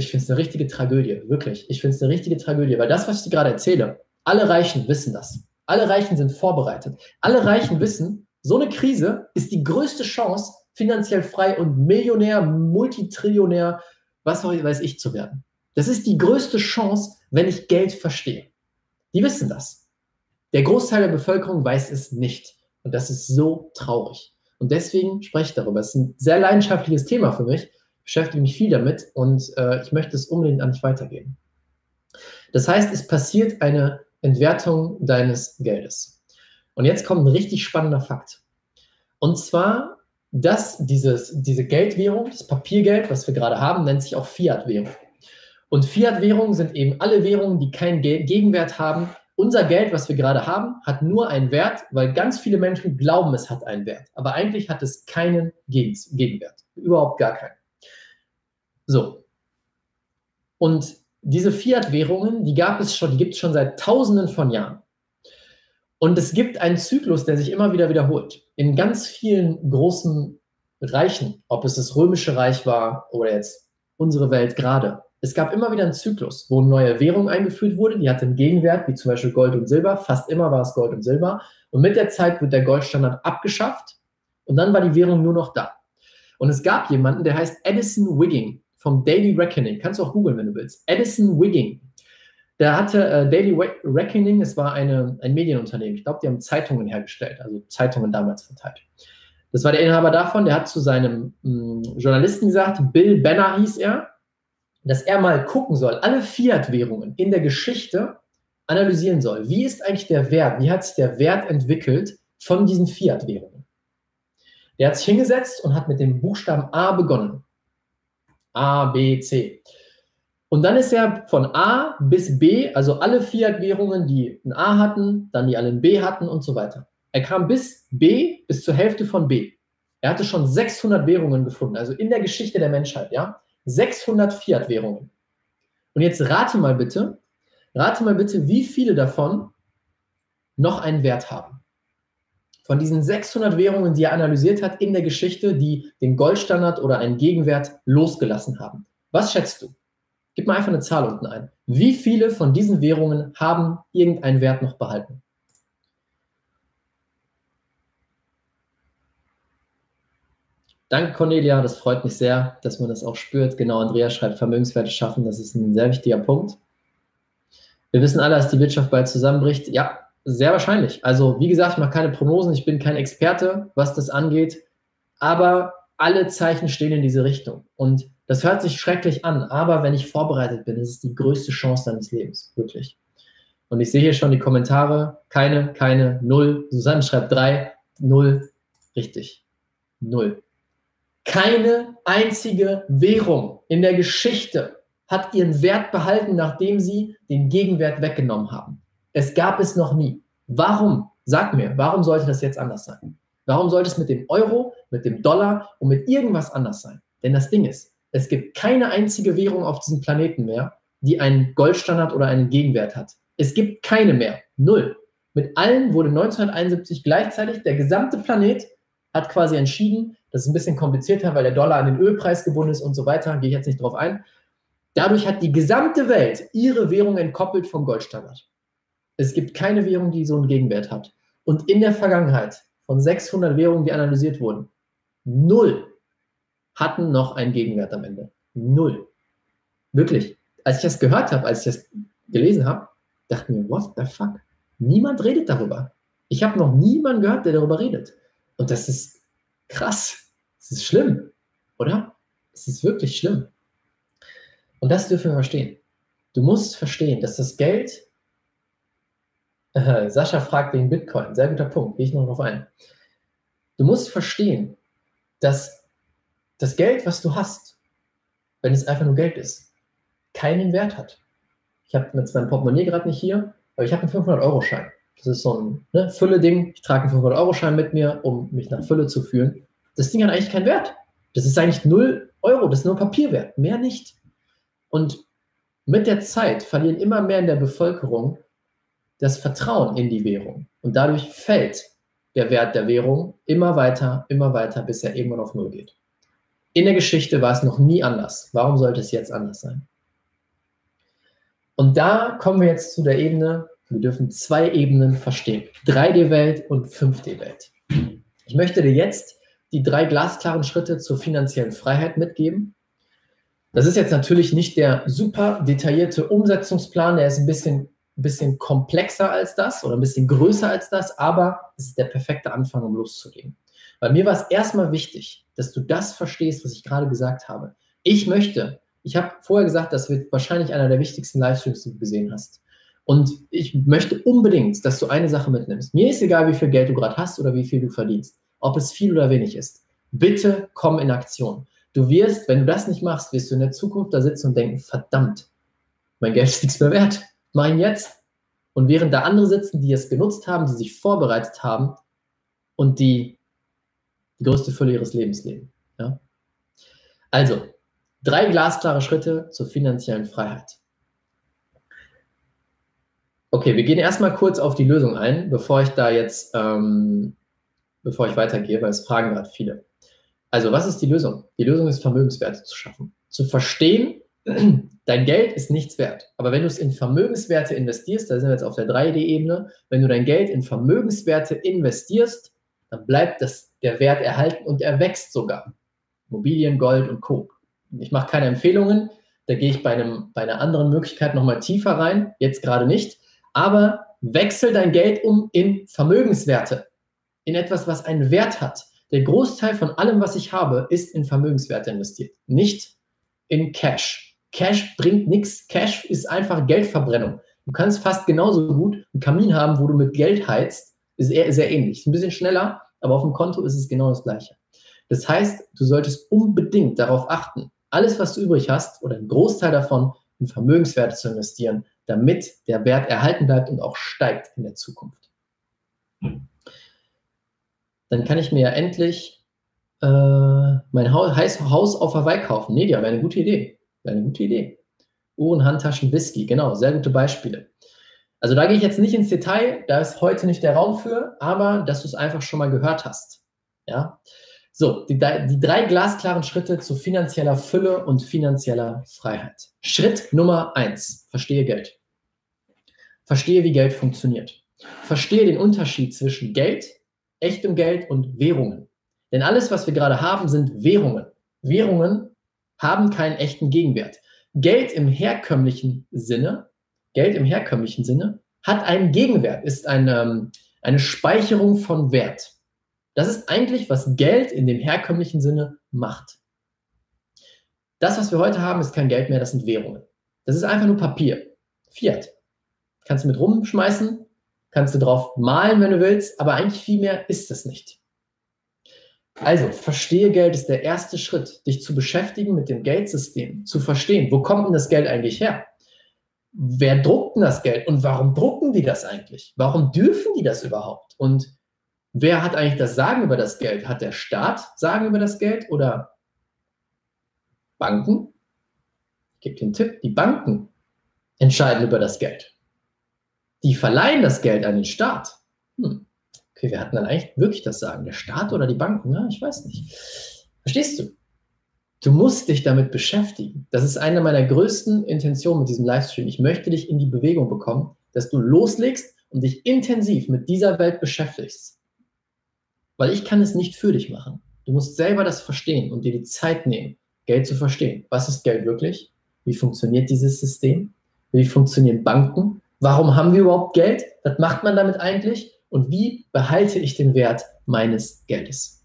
ich finde es eine richtige Tragödie, wirklich. Ich finde es eine richtige Tragödie, weil das, was ich dir gerade erzähle, alle Reichen wissen das. Alle Reichen sind vorbereitet. Alle Reichen wissen, so eine Krise ist die größte Chance, finanziell frei und Millionär, Multitrillionär, was weiß ich zu werden. Das ist die größte Chance, wenn ich Geld verstehe. Die wissen das. Der Großteil der Bevölkerung weiß es nicht. Und das ist so traurig. Und deswegen spreche ich darüber. Es ist ein sehr leidenschaftliches Thema für mich. Beschäftige mich viel damit und äh, ich möchte es unbedingt an dich weitergeben. Das heißt, es passiert eine Entwertung deines Geldes. Und jetzt kommt ein richtig spannender Fakt. Und zwar, dass dieses, diese Geldwährung, das Papiergeld, was wir gerade haben, nennt sich auch Fiat-Währung. Und Fiat-Währungen sind eben alle Währungen, die keinen Gegenwert haben. Unser Geld, was wir gerade haben, hat nur einen Wert, weil ganz viele Menschen glauben, es hat einen Wert. Aber eigentlich hat es keinen Gegenwert. Überhaupt gar keinen. So. Und diese Fiat-Währungen, die gab es schon, die gibt es schon seit Tausenden von Jahren. Und es gibt einen Zyklus, der sich immer wieder wiederholt. In ganz vielen großen Reichen, ob es das Römische Reich war oder jetzt unsere Welt gerade, es gab immer wieder einen Zyklus, wo eine neue Währung eingeführt wurde, die hatte einen Gegenwert, wie zum Beispiel Gold und Silber. Fast immer war es Gold und Silber. Und mit der Zeit wird der Goldstandard abgeschafft und dann war die Währung nur noch da. Und es gab jemanden, der heißt Edison Wigging vom Daily Reckoning. Kannst du auch googeln, wenn du willst. Edison Wigging. Der hatte äh, Daily Reckoning, es war eine, ein Medienunternehmen. Ich glaube, die haben Zeitungen hergestellt, also Zeitungen damals verteilt. Das war der Inhaber davon, der hat zu seinem mh, mm, Journalisten gesagt, Bill Benner hieß er, dass er mal gucken soll, alle Fiat-Währungen in der Geschichte analysieren soll. Wie ist eigentlich der Wert? Wie hat sich der Wert entwickelt von diesen Fiat-Währungen? Der hat sich hingesetzt und hat mit dem Buchstaben A begonnen. A, B, C. Und dann ist er von A bis B, also alle Fiat-Währungen, die ein A hatten, dann die alle ein B hatten und so weiter. Er kam bis B, bis zur Hälfte von B. Er hatte schon 600 Währungen gefunden, also in der Geschichte der Menschheit, ja. 600 Fiat-Währungen. Und jetzt rate mal bitte, rate mal bitte, wie viele davon noch einen Wert haben. Von diesen 600 Währungen, die er analysiert hat in der Geschichte, die den Goldstandard oder einen Gegenwert losgelassen haben. Was schätzt du? Gib mal einfach eine Zahl unten ein. Wie viele von diesen Währungen haben irgendeinen Wert noch behalten? Danke, Cornelia. Das freut mich sehr, dass man das auch spürt. Genau, Andrea schreibt, Vermögenswerte schaffen. Das ist ein sehr wichtiger Punkt. Wir wissen alle, dass die Wirtschaft bald zusammenbricht. Ja, sehr wahrscheinlich. Also, wie gesagt, ich mache keine Prognosen. Ich bin kein Experte, was das angeht. Aber alle Zeichen stehen in diese Richtung. Und das hört sich schrecklich an. Aber wenn ich vorbereitet bin, ist es die größte Chance deines Lebens. Wirklich. Und ich sehe hier schon die Kommentare. Keine, keine, null. Susanne schreibt drei, null. Richtig. Null. Keine einzige Währung in der Geschichte hat ihren Wert behalten, nachdem sie den Gegenwert weggenommen haben. Es gab es noch nie. Warum? Sag mir, warum sollte das jetzt anders sein? Warum sollte es mit dem Euro, mit dem Dollar und mit irgendwas anders sein? Denn das Ding ist, es gibt keine einzige Währung auf diesem Planeten mehr, die einen Goldstandard oder einen Gegenwert hat. Es gibt keine mehr. Null. Mit allen wurde 1971 gleichzeitig der gesamte Planet hat quasi entschieden, das ist ein bisschen komplizierter, weil der Dollar an den Ölpreis gebunden ist und so weiter, gehe ich jetzt nicht drauf ein. Dadurch hat die gesamte Welt ihre Währung entkoppelt vom Goldstandard. Es gibt keine Währung, die so einen Gegenwert hat. Und in der Vergangenheit von 600 Währungen, die analysiert wurden, null hatten noch einen Gegenwert am Ende. Null. Wirklich. Als ich das gehört habe, als ich das gelesen habe, dachte mir, what the fuck? Niemand redet darüber. Ich habe noch niemanden gehört, der darüber redet. Und das ist krass. Das ist schlimm, oder? Es ist wirklich schlimm. Und das dürfen wir verstehen. Du musst verstehen, dass das Geld, Sascha fragt wegen Bitcoin, sehr guter Punkt, gehe ich noch darauf ein. Du musst verstehen, dass das Geld, was du hast, wenn es einfach nur Geld ist, keinen Wert hat. Ich habe mit meinem Portemonnaie gerade nicht hier, aber ich habe einen 500-Euro-Schein. Das ist so ein ne, Fülle-Ding. Ich trage einen 500-Euro-Schein mit mir, um mich nach Fülle zu fühlen. Das Ding hat eigentlich keinen Wert. Das ist eigentlich 0 Euro, das ist nur Papierwert, mehr nicht. Und mit der Zeit verlieren immer mehr in der Bevölkerung das Vertrauen in die Währung. Und dadurch fällt der Wert der Währung immer weiter, immer weiter, bis er irgendwann auf Null geht. In der Geschichte war es noch nie anders. Warum sollte es jetzt anders sein? Und da kommen wir jetzt zu der Ebene, wir dürfen zwei Ebenen verstehen. 3D-Welt und 5D-Welt. Ich möchte dir jetzt die drei glasklaren Schritte zur finanziellen Freiheit mitgeben. Das ist jetzt natürlich nicht der super detaillierte Umsetzungsplan, der ist ein bisschen, ein bisschen komplexer als das oder ein bisschen größer als das, aber es ist der perfekte Anfang, um loszugehen. Bei mir war es erstmal wichtig, dass du das verstehst, was ich gerade gesagt habe. Ich möchte, ich habe vorher gesagt, das wird wahrscheinlich einer der wichtigsten Livestreams, die du gesehen hast. Und ich möchte unbedingt, dass du eine Sache mitnimmst. Mir ist egal, wie viel Geld du gerade hast oder wie viel du verdienst, ob es viel oder wenig ist. Bitte komm in Aktion. Du wirst, wenn du das nicht machst, wirst du in der Zukunft da sitzen und denken, verdammt, mein Geld ist nichts mehr wert. Mein jetzt. Und während da andere sitzen, die es genutzt haben, die sich vorbereitet haben und die die größte Fülle ihres Lebens leben. Ja? Also, drei glasklare Schritte zur finanziellen Freiheit. Okay, wir gehen erstmal kurz auf die Lösung ein, bevor ich da jetzt, ähm, bevor ich weitergehe, weil es fragen gerade viele. Also, was ist die Lösung? Die Lösung ist, Vermögenswerte zu schaffen. Zu verstehen, dein Geld ist nichts wert. Aber wenn du es in Vermögenswerte investierst, da sind wir jetzt auf der 3D-Ebene, wenn du dein Geld in Vermögenswerte investierst, dann bleibt das, der Wert erhalten und er wächst sogar. Immobilien, Gold und Co. Ich mache keine Empfehlungen, da gehe ich bei, einem, bei einer anderen Möglichkeit nochmal tiefer rein, jetzt gerade nicht aber wechsel dein Geld um in Vermögenswerte, in etwas, was einen Wert hat. Der Großteil von allem, was ich habe, ist in Vermögenswerte investiert, nicht in Cash. Cash bringt nichts. Cash ist einfach Geldverbrennung. Du kannst fast genauso gut einen Kamin haben, wo du mit Geld heizt. Ist eher sehr ähnlich. Ein bisschen schneller, aber auf dem Konto ist es genau das Gleiche. Das heißt, du solltest unbedingt darauf achten, alles, was du übrig hast oder einen Großteil davon in Vermögenswerte zu investieren, damit der Wert erhalten bleibt und auch steigt in der Zukunft. Dann kann ich mir ja endlich äh, mein Haus auf Hawaii kaufen. Nee, die haben eine gute Idee. Eine gute Idee. Uhren, Handtaschen, Whisky, genau, sehr gute Beispiele. Also da gehe ich jetzt nicht ins Detail, da ist heute nicht der Raum für, aber dass du es einfach schon mal gehört hast. Ja. So, die, die drei glasklaren Schritte zu finanzieller Fülle und finanzieller Freiheit. Schritt Nummer eins: Verstehe Geld. Verstehe, wie Geld funktioniert. Verstehe den Unterschied zwischen Geld, echtem Geld und Währungen. Denn alles, was wir gerade haben, sind Währungen. Währungen haben keinen echten Gegenwert. Geld im herkömmlichen Sinne, Geld im herkömmlichen Sinne hat einen Gegenwert, ist eine, ähm, eine Speicherung von Wert. Das ist eigentlich, was Geld in dem herkömmlichen Sinne macht. Das, was wir heute haben, ist kein Geld mehr, das sind Währungen. Das ist einfach nur Papier. Fiat kannst du mit rumschmeißen, kannst du drauf malen, wenn du willst, aber eigentlich viel mehr ist das nicht. Also, verstehe Geld ist der erste Schritt, dich zu beschäftigen mit dem Geldsystem, zu verstehen, wo kommt denn das Geld eigentlich her? Wer druckt denn das Geld und warum drucken die das eigentlich? Warum dürfen die das überhaupt? Und wer hat eigentlich das Sagen über das Geld? Hat der Staat Sagen über das Geld oder Banken? Ich gebe den Tipp, die Banken entscheiden über das Geld die verleihen das Geld an den Staat. Hm. Okay, wir hatten dann eigentlich wirklich das Sagen, der Staat oder die Banken? Ja, ich weiß nicht. Verstehst du? Du musst dich damit beschäftigen. Das ist eine meiner größten Intentionen mit diesem Livestream. Ich möchte dich in die Bewegung bekommen, dass du loslegst und dich intensiv mit dieser Welt beschäftigst. Weil ich kann es nicht für dich machen. Du musst selber das verstehen und dir die Zeit nehmen, Geld zu verstehen. Was ist Geld wirklich? Wie funktioniert dieses System? Wie funktionieren Banken? Warum haben wir überhaupt Geld? Was macht man damit eigentlich? Und wie behalte ich den Wert meines Geldes?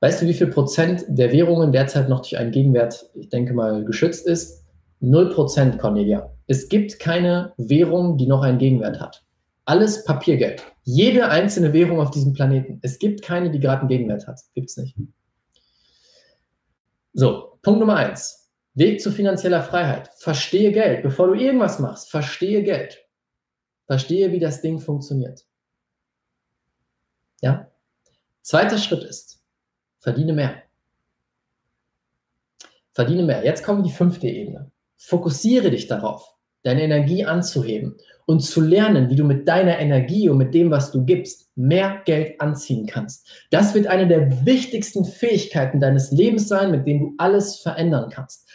Weißt du, wie viel Prozent der Währungen derzeit noch durch einen Gegenwert, ich denke mal, geschützt ist? Null Prozent, Cornelia. Es gibt keine Währung, die noch einen Gegenwert hat. Alles Papiergeld. Jede einzelne Währung auf diesem Planeten. Es gibt keine, die gerade einen Gegenwert hat. Gibt es nicht. So, Punkt Nummer eins. Weg zu finanzieller Freiheit. Verstehe Geld. Bevor du irgendwas machst, verstehe Geld. Verstehe, wie das Ding funktioniert. Ja? Zweiter Schritt ist, verdiene mehr. Verdiene mehr. Jetzt kommt die fünfte Ebene. Fokussiere dich darauf, deine Energie anzuheben und zu lernen, wie du mit deiner Energie und mit dem, was du gibst, mehr Geld anziehen kannst. Das wird eine der wichtigsten Fähigkeiten deines Lebens sein, mit dem du alles verändern kannst.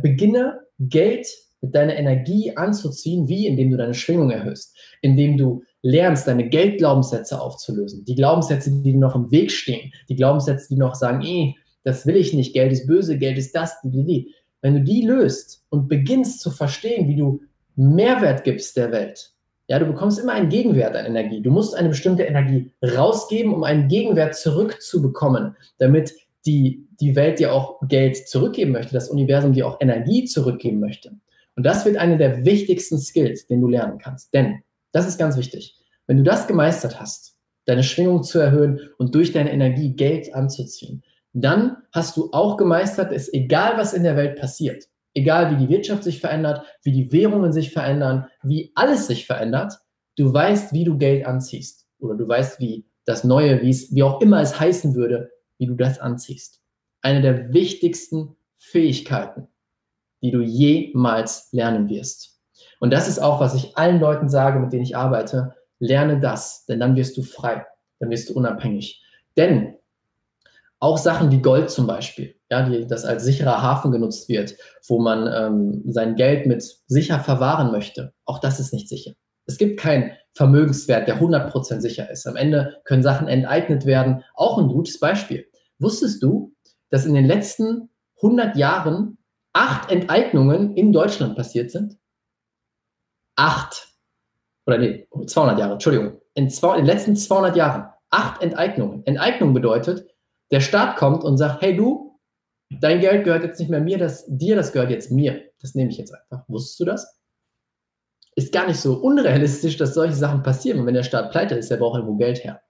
Beginne Geld mit deiner Energie anzuziehen, wie indem du deine Schwingung erhöhst, indem du lernst, deine Geldglaubenssätze aufzulösen, die Glaubenssätze, die dir noch im Weg stehen, die Glaubenssätze, die noch sagen, eh, das will ich nicht, Geld ist böse, Geld ist das, die, die, die. Wenn du die löst und beginnst zu verstehen, wie du Mehrwert gibst der Welt, ja, du bekommst immer einen Gegenwert an Energie. Du musst eine bestimmte Energie rausgeben, um einen Gegenwert zurückzubekommen, damit die, die Welt dir auch Geld zurückgeben möchte, das Universum dir auch Energie zurückgeben möchte. Und das wird einer der wichtigsten Skills, den du lernen kannst. Denn, das ist ganz wichtig, wenn du das gemeistert hast, deine Schwingung zu erhöhen und durch deine Energie Geld anzuziehen, dann hast du auch gemeistert, es egal was in der Welt passiert, egal wie die Wirtschaft sich verändert, wie die Währungen sich verändern, wie alles sich verändert, du weißt, wie du Geld anziehst. Oder du weißt, wie das Neue, wie es, wie auch immer es heißen würde, wie du das anziehst. Eine der wichtigsten Fähigkeiten, die du jemals lernen wirst. Und das ist auch, was ich allen Leuten sage, mit denen ich arbeite. Lerne das, denn dann wirst du frei, dann wirst du unabhängig. Denn auch Sachen wie Gold zum Beispiel, ja, die, das als sicherer Hafen genutzt wird, wo man ähm, sein Geld mit sicher verwahren möchte, auch das ist nicht sicher. Es gibt keinen Vermögenswert, der 100% sicher ist. Am Ende können Sachen enteignet werden. Auch ein gutes Beispiel. Wusstest du, dass in den letzten 100 Jahren acht Enteignungen in Deutschland passiert sind? Acht. Oder nee, 200 Jahre, Entschuldigung. In, zwei, in den letzten 200 Jahren acht Enteignungen. Enteignung bedeutet, der Staat kommt und sagt, hey du, dein Geld gehört jetzt nicht mehr mir, das, dir, das gehört jetzt mir. Das nehme ich jetzt einfach. Wusstest du das? Ist gar nicht so unrealistisch, dass solche Sachen passieren. Und wenn der Staat pleite ist, der braucht irgendwo Geld her.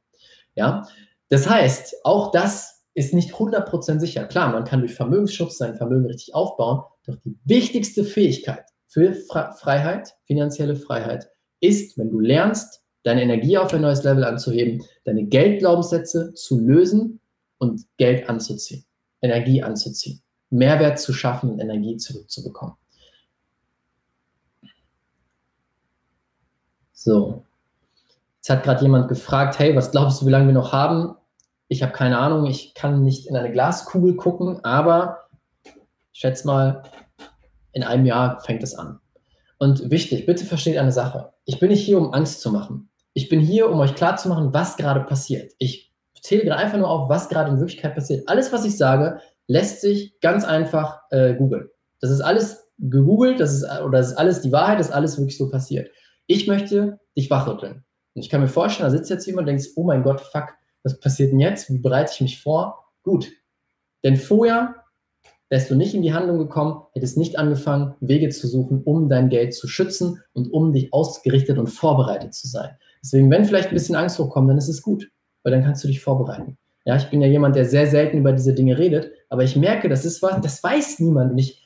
Ja? Das heißt, auch das ist nicht 100% sicher. Klar, man kann durch Vermögensschutz sein Vermögen richtig aufbauen, doch die wichtigste Fähigkeit für Freiheit, finanzielle Freiheit, ist, wenn du lernst, deine Energie auf ein neues Level anzuheben, deine Geldglaubenssätze zu lösen und Geld anzuziehen, Energie anzuziehen, Mehrwert zu schaffen und Energie zurückzubekommen. So. Jetzt hat gerade jemand gefragt, hey, was glaubst du, wie lange wir noch haben? Ich habe keine Ahnung, ich kann nicht in eine Glaskugel gucken, aber schätze mal, in einem Jahr fängt es an. Und wichtig, bitte versteht eine Sache. Ich bin nicht hier, um Angst zu machen. Ich bin hier, um euch klarzumachen, was gerade passiert. Ich zähle gerade einfach nur auf, was gerade in Wirklichkeit passiert. Alles, was ich sage, lässt sich ganz einfach äh, googeln. Das ist alles gegoogelt, das ist, oder das ist alles die Wahrheit, das ist alles wirklich so passiert. Ich möchte dich wachrütteln. Und ich kann mir vorstellen, da sitzt jetzt jemand und denkt, oh mein Gott, fuck, was passiert denn jetzt? Wie bereite ich mich vor? Gut. Denn vorher wärst du nicht in die Handlung gekommen, hättest nicht angefangen, Wege zu suchen, um dein Geld zu schützen und um dich ausgerichtet und vorbereitet zu sein. Deswegen, wenn vielleicht ein bisschen Angst hochkommt, dann ist es gut weil dann kannst du dich vorbereiten. Ja, ich bin ja jemand, der sehr selten über diese Dinge redet, aber ich merke, das ist was, das weiß niemand und ich,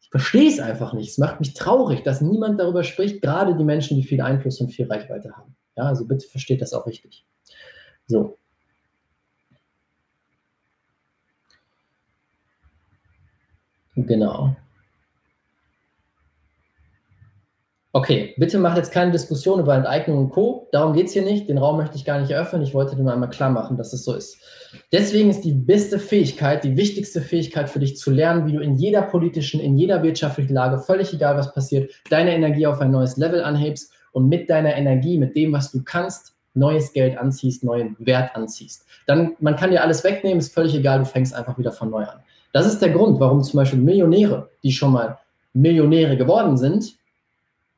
ich verstehe es einfach nicht. Es macht mich traurig, dass niemand darüber spricht, gerade die Menschen, die viel Einfluss und viel Reichweite haben. Ja, also bitte versteht das auch richtig. So. Genau. Okay, bitte macht jetzt keine Diskussion über Enteignung und Co. Darum geht es hier nicht. Den Raum möchte ich gar nicht eröffnen. Ich wollte nur einmal klar machen, dass es so ist. Deswegen ist die beste Fähigkeit, die wichtigste Fähigkeit für dich zu lernen, wie du in jeder politischen, in jeder wirtschaftlichen Lage, völlig egal was passiert, deine Energie auf ein neues Level anhebst und mit deiner Energie, mit dem, was du kannst, neues Geld anziehst, neuen Wert anziehst. Dann, man kann dir alles wegnehmen, ist völlig egal, du fängst einfach wieder von neu an. Das ist der Grund, warum zum Beispiel Millionäre, die schon mal Millionäre geworden sind,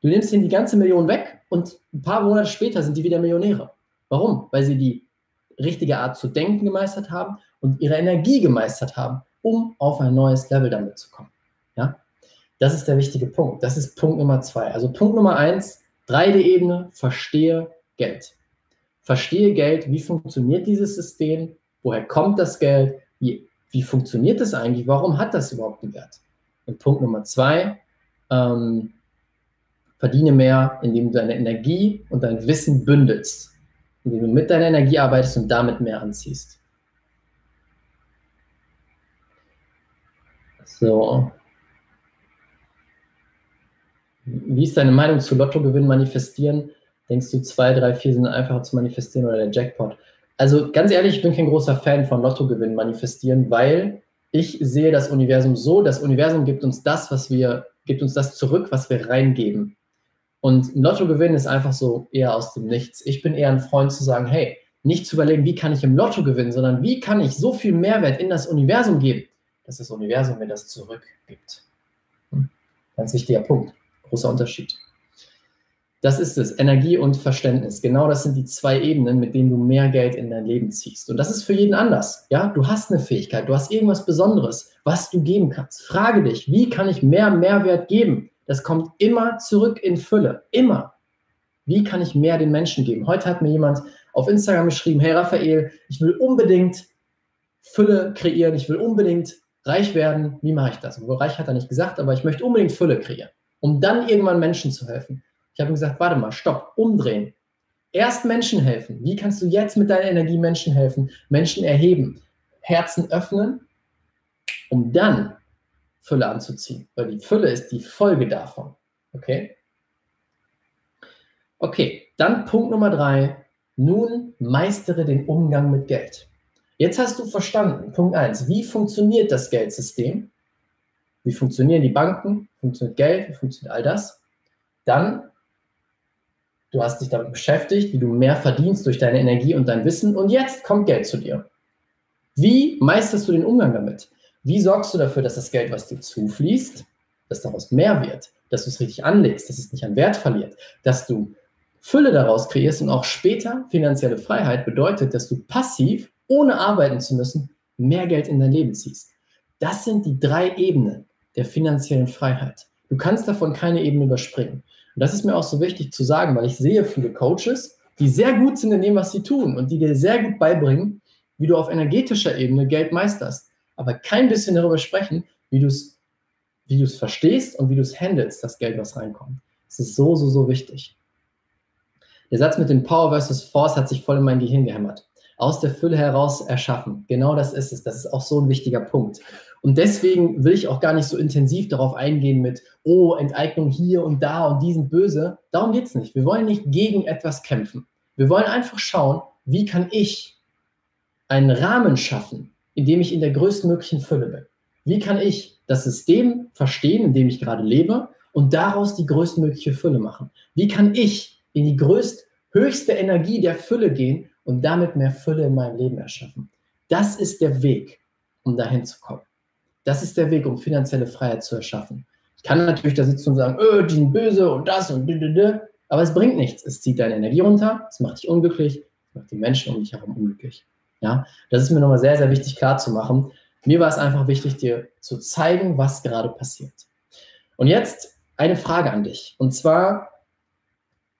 Du nimmst ihnen die ganze Million weg und ein paar Monate später sind die wieder Millionäre. Warum? Weil sie die richtige Art zu denken gemeistert haben und ihre Energie gemeistert haben, um auf ein neues Level damit zu kommen. Ja? Das ist der wichtige Punkt. Das ist Punkt Nummer zwei. Also Punkt Nummer eins, 3D-Ebene, verstehe Geld. Verstehe Geld, wie funktioniert dieses System, woher kommt das Geld, wie, wie funktioniert das eigentlich, warum hat das überhaupt einen Wert? Und Punkt Nummer zwei, ähm, Verdiene mehr, indem du deine Energie und dein Wissen bündelst, indem du mit deiner Energie arbeitest und damit mehr anziehst. So. Wie ist deine Meinung zu Lottogewinn manifestieren? Denkst du, zwei, drei, vier sind einfacher zu manifestieren oder der Jackpot? Also ganz ehrlich, ich bin kein großer Fan von Lottogewinn manifestieren, weil ich sehe das Universum so, das Universum gibt uns das, was wir, gibt uns das zurück, was wir reingeben. Und Lottogewinn ist einfach so eher aus dem Nichts. Ich bin eher ein Freund zu sagen, hey, nicht zu überlegen, wie kann ich im Lotto gewinnen, sondern wie kann ich so viel Mehrwert in das Universum geben, dass das Universum mir das zurückgibt. Hm? Ganz wichtiger Punkt. Großer Unterschied. Das ist es, Energie und Verständnis. Genau das sind die zwei Ebenen, mit denen du mehr Geld in dein Leben ziehst. Und das ist für jeden anders. Ja, du hast eine Fähigkeit, du hast irgendwas Besonderes, was du geben kannst. Frage dich, wie kann ich mehr Mehrwert geben? Das kommt immer zurück in Fülle. Immer. Wie kann ich mehr den Menschen geben? Heute hat mir jemand auf Instagram geschrieben, hey Raphael, ich will unbedingt Fülle kreieren, ich will unbedingt reich werden. Wie mache ich das? Reich hat er nicht gesagt, aber ich möchte unbedingt Fülle kreieren, um dann irgendwann Menschen zu helfen. Ich habe ihm gesagt, warte mal, stopp, umdrehen. Erst Menschen helfen. Wie kannst du jetzt mit deiner Energie Menschen helfen, Menschen erheben, Herzen öffnen, um dann Fülle anzuziehen, weil die Fülle ist die Folge davon. Okay? Okay, dann Punkt Nummer drei. Nun meistere den Umgang mit Geld. Jetzt hast du verstanden, Punkt eins, wie funktioniert das Geldsystem? Wie funktionieren die Banken? Funktioniert Geld? Wie funktioniert all das? Dann, du hast dich damit beschäftigt, wie du mehr verdienst durch deine Energie und dein Wissen und jetzt kommt Geld zu dir. Wie meisterst du den Umgang damit? Wie sorgst du dafür, dass das Geld, was dir zufließt, dass daraus mehr wird, dass du es richtig anlegst, dass es nicht an Wert verliert, dass du Fülle daraus kreierst und auch später finanzielle Freiheit bedeutet, dass du passiv, ohne arbeiten zu müssen, mehr Geld in dein Leben ziehst. Das sind die drei Ebenen der finanziellen Freiheit. Du kannst davon keine Ebene überspringen. Und das ist mir auch so wichtig zu sagen, weil ich sehe viele Coaches, die sehr gut sind in dem, was sie tun und die dir sehr gut beibringen, wie du auf energetischer Ebene Geld meisterst aber kein bisschen darüber sprechen, wie du es wie verstehst und wie du es handelst, das Geld, was reinkommt. Das ist so, so, so wichtig. Der Satz mit dem Power versus Force hat sich voll in mein Gehirn gehämmert. Aus der Fülle heraus erschaffen. Genau das ist es. Das ist auch so ein wichtiger Punkt. Und deswegen will ich auch gar nicht so intensiv darauf eingehen mit, oh, Enteignung hier und da und die sind böse. Darum geht es nicht. Wir wollen nicht gegen etwas kämpfen. Wir wollen einfach schauen, wie kann ich einen Rahmen schaffen, indem ich in der größtmöglichen Fülle bin? Wie kann ich das System verstehen, in dem ich gerade lebe und daraus die größtmögliche Fülle machen? Wie kann ich in die größt, höchste Energie der Fülle gehen und damit mehr Fülle in meinem Leben erschaffen? Das ist der Weg, um dahin zu kommen. Das ist der Weg, um finanzielle Freiheit zu erschaffen. Ich kann natürlich da sitzen und sagen, öh, die sind böse und das und dü, aber es bringt nichts. Es zieht deine Energie runter, es macht dich unglücklich, es macht die Menschen um dich herum unglücklich. Ja, das ist mir nochmal sehr, sehr wichtig klar zu machen. Mir war es einfach wichtig, dir zu zeigen, was gerade passiert. Und jetzt eine Frage an dich. Und zwar,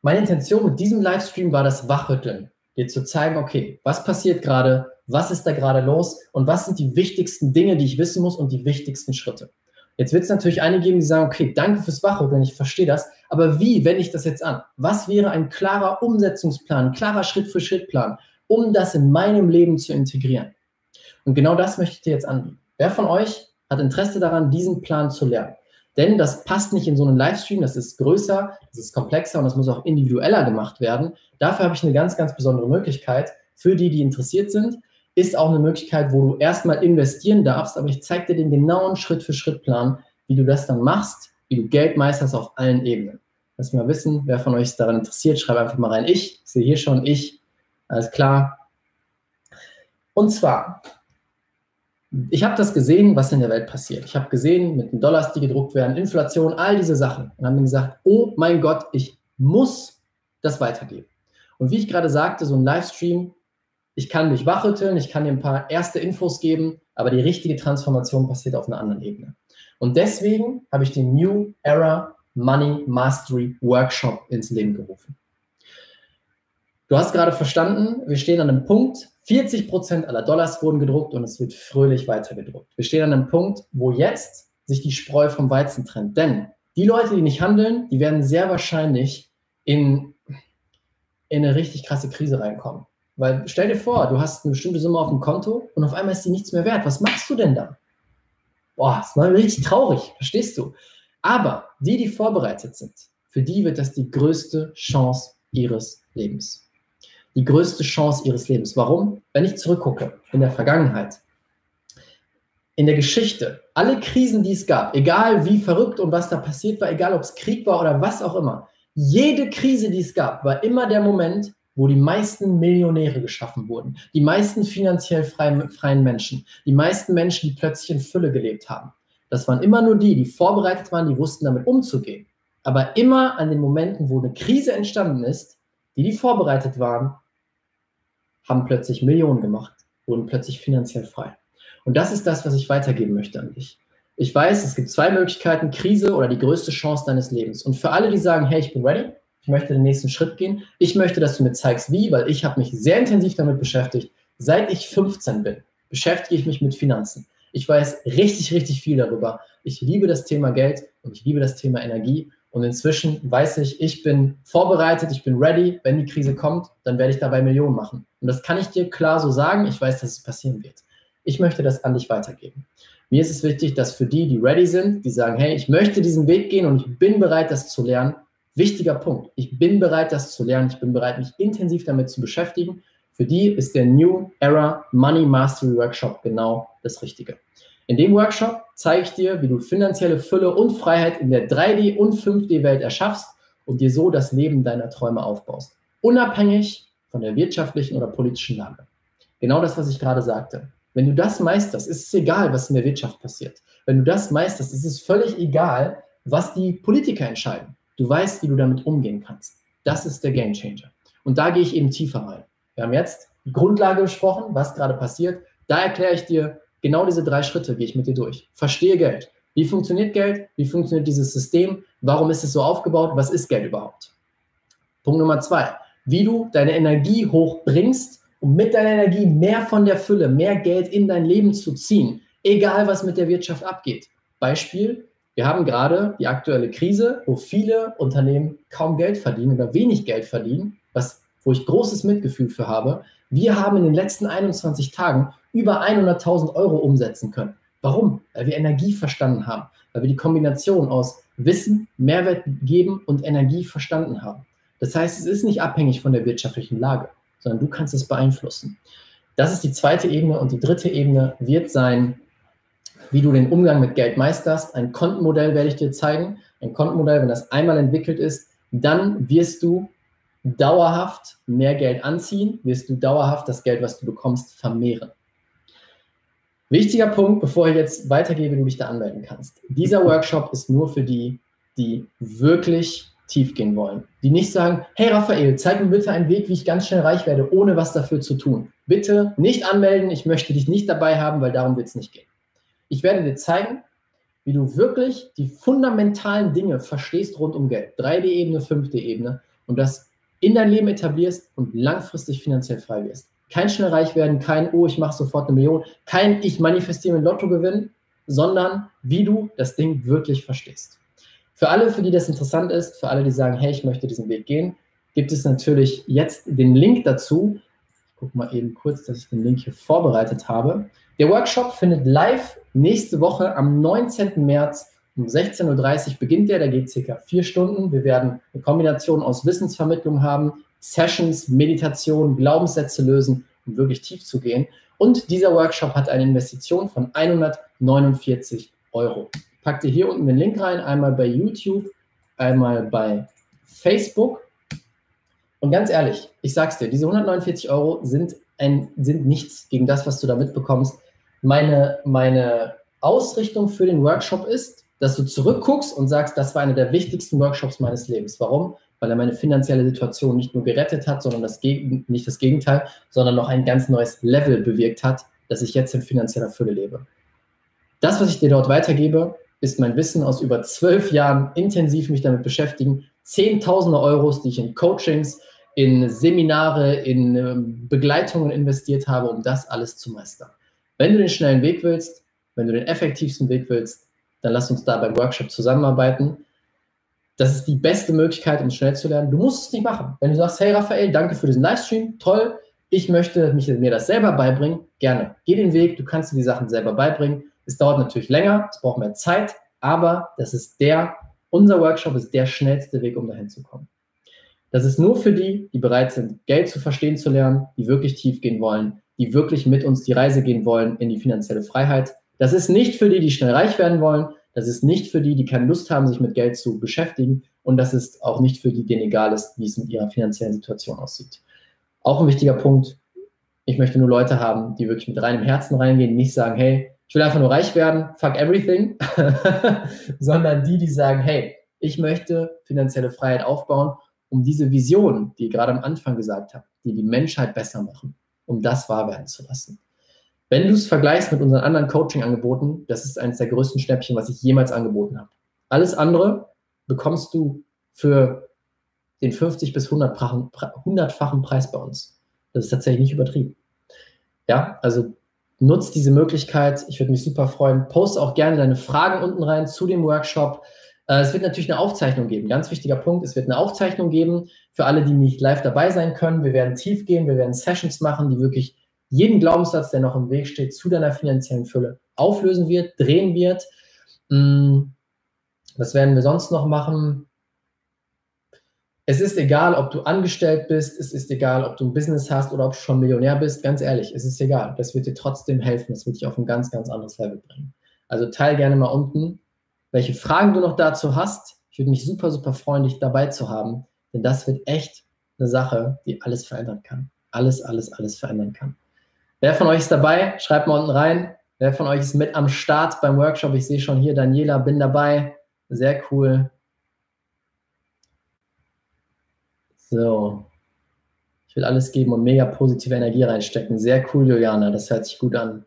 meine Intention mit diesem Livestream war das Wachrütteln. Dir zu zeigen, okay, was passiert gerade, was ist da gerade los und was sind die wichtigsten Dinge, die ich wissen muss und die wichtigsten Schritte. Jetzt wird es natürlich einige geben, die sagen, okay, danke fürs Wachrütteln, ich verstehe das, aber wie wende ich das jetzt an? Was wäre ein klarer Umsetzungsplan, ein klarer Schritt-für-Schritt-Plan? um das in meinem Leben zu integrieren. Und genau das möchte ich dir jetzt anbieten. Wer von euch hat Interesse daran, diesen Plan zu lernen? Denn das passt nicht in so einen Livestream, das ist größer, das ist komplexer und das muss auch individueller gemacht werden. Dafür habe ich eine ganz, ganz besondere Möglichkeit. Für die, die interessiert sind, ist auch eine Möglichkeit, wo du erstmal investieren darfst, aber ich zeige dir den genauen Schritt-für-Schritt-Plan, wie du das dann machst, wie du Geld meisterst auf allen Ebenen. Lass mal wissen, wer von euch daran interessiert, schreib einfach mal rein. Ich, ich sehe hier schon ich, alles klar. Und zwar, ich habe das gesehen, was in der Welt passiert. Ich habe gesehen, mit den Dollars, die gedruckt werden, Inflation, all diese Sachen. Und habe mir gesagt, oh mein Gott, ich muss das weitergeben. Und wie ich gerade sagte, so ein Livestream, ich kann dich wachrütteln, ich kann dir ein paar erste Infos geben, aber die richtige Transformation passiert auf einer anderen Ebene. Und deswegen habe ich den New Era Money Mastery Workshop ins Leben gerufen. Du hast gerade verstanden, wir stehen an einem Punkt, 40 Prozent aller Dollars wurden gedruckt und es wird fröhlich weiter gedruckt. Wir stehen an einem Punkt, wo jetzt sich die Spreu vom Weizen trennt. Denn die Leute, die nicht handeln, die werden sehr wahrscheinlich in, in eine richtig krasse Krise reinkommen. Weil stell dir vor, du hast eine bestimmte Summe auf dem Konto und auf einmal ist die nichts mehr wert. Was machst du denn da? Boah, ist mal richtig traurig, verstehst du? Aber die, die vorbereitet sind, für die wird das die größte Chance ihres Lebens die größte Chance ihres Lebens. Warum? Wenn ich zurückgucke in der Vergangenheit, in der Geschichte, alle Krisen, die es gab, egal wie verrückt und was da passiert war, egal ob es Krieg war oder was auch immer, jede Krise, die es gab, war immer der Moment, wo die meisten Millionäre geschaffen wurden, die meisten finanziell freien, freien Menschen, die meisten Menschen, die plötzlich in Fülle gelebt haben. Das waren immer nur die, die vorbereitet waren, die wussten damit umzugehen. Aber immer an den Momenten, wo eine Krise entstanden ist, die, die vorbereitet waren, haben plötzlich Millionen gemacht, wurden plötzlich finanziell frei. Und das ist das, was ich weitergeben möchte an dich. Ich weiß, es gibt zwei Möglichkeiten, Krise oder die größte Chance deines Lebens. Und für alle, die sagen, hey, ich bin ready, ich möchte den nächsten Schritt gehen, ich möchte, dass du mir zeigst, wie, weil ich habe mich sehr intensiv damit beschäftigt. Seit ich 15 bin, beschäftige ich mich mit Finanzen. Ich weiß richtig, richtig viel darüber. Ich liebe das Thema Geld und ich liebe das Thema Energie. Und inzwischen weiß ich, ich bin vorbereitet, ich bin ready. Wenn die Krise kommt, dann werde ich dabei Millionen machen. Und das kann ich dir klar so sagen. Ich weiß, dass es passieren wird. Ich möchte das an dich weitergeben. Mir ist es wichtig, dass für die, die ready sind, die sagen, hey, ich möchte diesen Weg gehen und ich bin bereit, das zu lernen. Wichtiger Punkt. Ich bin bereit, das zu lernen. Ich bin bereit, mich intensiv damit zu beschäftigen. Für die ist der New Era Money Mastery Workshop genau das Richtige. In dem Workshop zeige ich dir, wie du finanzielle Fülle und Freiheit in der 3D- und 5D-Welt erschaffst und dir so das Leben deiner Träume aufbaust. Unabhängig von der wirtschaftlichen oder politischen Lage. Genau das, was ich gerade sagte. Wenn du das meisterst, ist es egal, was in der Wirtschaft passiert. Wenn du das meisterst, ist es völlig egal, was die Politiker entscheiden. Du weißt, wie du damit umgehen kannst. Das ist der Game Changer. Und da gehe ich eben tiefer rein. Wir haben jetzt die Grundlage besprochen, was gerade passiert. Da erkläre ich dir, Genau diese drei Schritte gehe ich mit dir durch. Verstehe Geld. Wie funktioniert Geld? Wie funktioniert dieses System? Warum ist es so aufgebaut? Was ist Geld überhaupt? Punkt Nummer zwei. Wie du deine Energie hochbringst, um mit deiner Energie mehr von der Fülle, mehr Geld in dein Leben zu ziehen. Egal, was mit der Wirtschaft abgeht. Beispiel, wir haben gerade die aktuelle Krise, wo viele Unternehmen kaum Geld verdienen oder wenig Geld verdienen, was, wo ich großes Mitgefühl für habe. Wir haben in den letzten 21 Tagen über 100.000 Euro umsetzen können. Warum? Weil wir Energie verstanden haben, weil wir die Kombination aus Wissen, Mehrwert geben und Energie verstanden haben. Das heißt, es ist nicht abhängig von der wirtschaftlichen Lage, sondern du kannst es beeinflussen. Das ist die zweite Ebene und die dritte Ebene wird sein, wie du den Umgang mit Geld meisterst. Ein Kontenmodell werde ich dir zeigen. Ein Kontenmodell, wenn das einmal entwickelt ist, dann wirst du dauerhaft mehr Geld anziehen, wirst du dauerhaft das Geld, was du bekommst, vermehren. Wichtiger Punkt, bevor ich jetzt weitergehe, wie du dich da anmelden kannst. Dieser Workshop ist nur für die, die wirklich tief gehen wollen. Die nicht sagen, hey Raphael, zeig mir bitte einen Weg, wie ich ganz schnell reich werde, ohne was dafür zu tun. Bitte nicht anmelden, ich möchte dich nicht dabei haben, weil darum wird es nicht gehen. Ich werde dir zeigen, wie du wirklich die fundamentalen Dinge verstehst rund um Geld. 3D-Ebene, 5D-Ebene und das in dein Leben etablierst und langfristig finanziell frei wirst. Kein schnell reich werden, kein, oh, ich mache sofort eine Million, kein, ich manifestiere ein Lottogewinn, sondern wie du das Ding wirklich verstehst. Für alle, für die das interessant ist, für alle, die sagen, hey, ich möchte diesen Weg gehen, gibt es natürlich jetzt den Link dazu. Ich gucke mal eben kurz, dass ich den Link hier vorbereitet habe. Der Workshop findet live nächste Woche am 19. März Um 16.30 Uhr beginnt der, der geht circa vier Stunden. Wir werden eine Kombination aus Wissensvermittlung haben, Sessions, Meditation, Glaubenssätze lösen, um wirklich tief zu gehen. Und dieser Workshop hat eine Investition von 149 Euro. Packt ihr hier unten den Link rein, einmal bei YouTube, einmal bei Facebook. Und ganz ehrlich, ich sag's dir, diese 149 Euro sind, ein, sind nichts gegen das, was du da mitbekommst. Meine, meine Ausrichtung für den Workshop ist, dass du zurückguckst und sagst, das war einer der wichtigsten Workshops meines Lebens. Warum? Weil er meine finanzielle Situation nicht nur gerettet hat, sondern das nicht das Gegenteil, sondern noch ein ganz neues Level bewirkt hat, dass ich jetzt in finanzieller Fülle lebe. Das, was ich dir dort weitergebe, ist mein Wissen aus über zwölf Jahren intensiv mich damit beschäftigen. Zehntausende Euros, die ich in Coachings, in Seminare, in ähm, Begleitungen investiert habe, um das alles zu meistern. Wenn du den schnellen Weg willst, wenn du den effektivsten Weg willst, dann lass uns da beim Workshop zusammenarbeiten. Das ist die beste Möglichkeit, um schnell zu lernen. Du musst es nicht machen. Wenn du sagst, hey Raphael, danke für diesen Livestream, toll, ich möchte mich, mir das selber beibringen, gerne. Geh den Weg, du kannst dir die Sachen selber beibringen. Es dauert natürlich länger, es braucht mehr Zeit, aber das ist der, unser Workshop ist der schnellste Weg, um dahin zu kommen. Das ist nur für die, die bereit sind, Geld zu verstehen zu lernen, die wirklich tief gehen wollen, die wirklich mit uns die Reise gehen wollen in die finanzielle Freiheit. Das ist nicht für die, die schnell reich werden wollen. Das ist nicht für die, die keine Lust haben, sich mit Geld zu beschäftigen. Und das ist auch nicht für die, denen egal ist, wie es mit ihrer finanziellen Situation aussieht. Auch ein wichtiger Punkt. Ich möchte nur Leute haben, die wirklich mit reinem Herzen reingehen, nicht sagen, hey, ich will einfach nur reich werden, fuck everything, sondern die, die sagen, hey, ich möchte finanzielle Freiheit aufbauen, um diese Vision, die ich gerade am Anfang gesagt habe, die die Menschheit besser machen, um das wahr werden zu lassen. Wenn du es vergleichst mit unseren anderen Coaching-Angeboten, das ist eines der größten Schnäppchen, was ich jemals angeboten habe. Alles andere bekommst du für den 50 bis 100-fachen Preis bei uns. Das ist tatsächlich nicht übertrieben. Ja, also nutzt diese Möglichkeit. Ich würde mich super freuen. Post auch gerne deine Fragen unten rein zu dem Workshop. Äh, es wird natürlich eine Aufzeichnung geben. Ganz wichtiger Punkt. Es wird eine Aufzeichnung geben für alle, die nicht live dabei sein können. Wir werden tief gehen. Wir werden Sessions machen, die wirklich jeden Glaubenssatz, der noch im Weg steht, zu deiner finanziellen Fülle auflösen wird, drehen wird. Mm, was werden wir sonst noch machen? Es ist egal, ob du angestellt bist, es ist egal, ob du ein Business hast oder ob du schon Millionär bist. Ganz ehrlich, es ist egal. Das wird dir trotzdem helfen. Das wird dich auf ein ganz, ganz anderes Level bringen. Also teil gerne mal unten, welche Fragen du noch dazu hast. Ich würde mich super, super freuen, dich dabei zu haben, denn das wird echt eine Sache, die alles verändern kann. Alles, alles, alles verändern kann. Wer von euch ist dabei? Schreibt mal unten rein. Wer von euch ist mit am Start beim Workshop? Ich sehe schon hier Daniela, bin dabei. Sehr cool. So. Ich will alles geben und mega positive Energie reinstecken. Sehr cool, Juliana. Das hört sich gut an.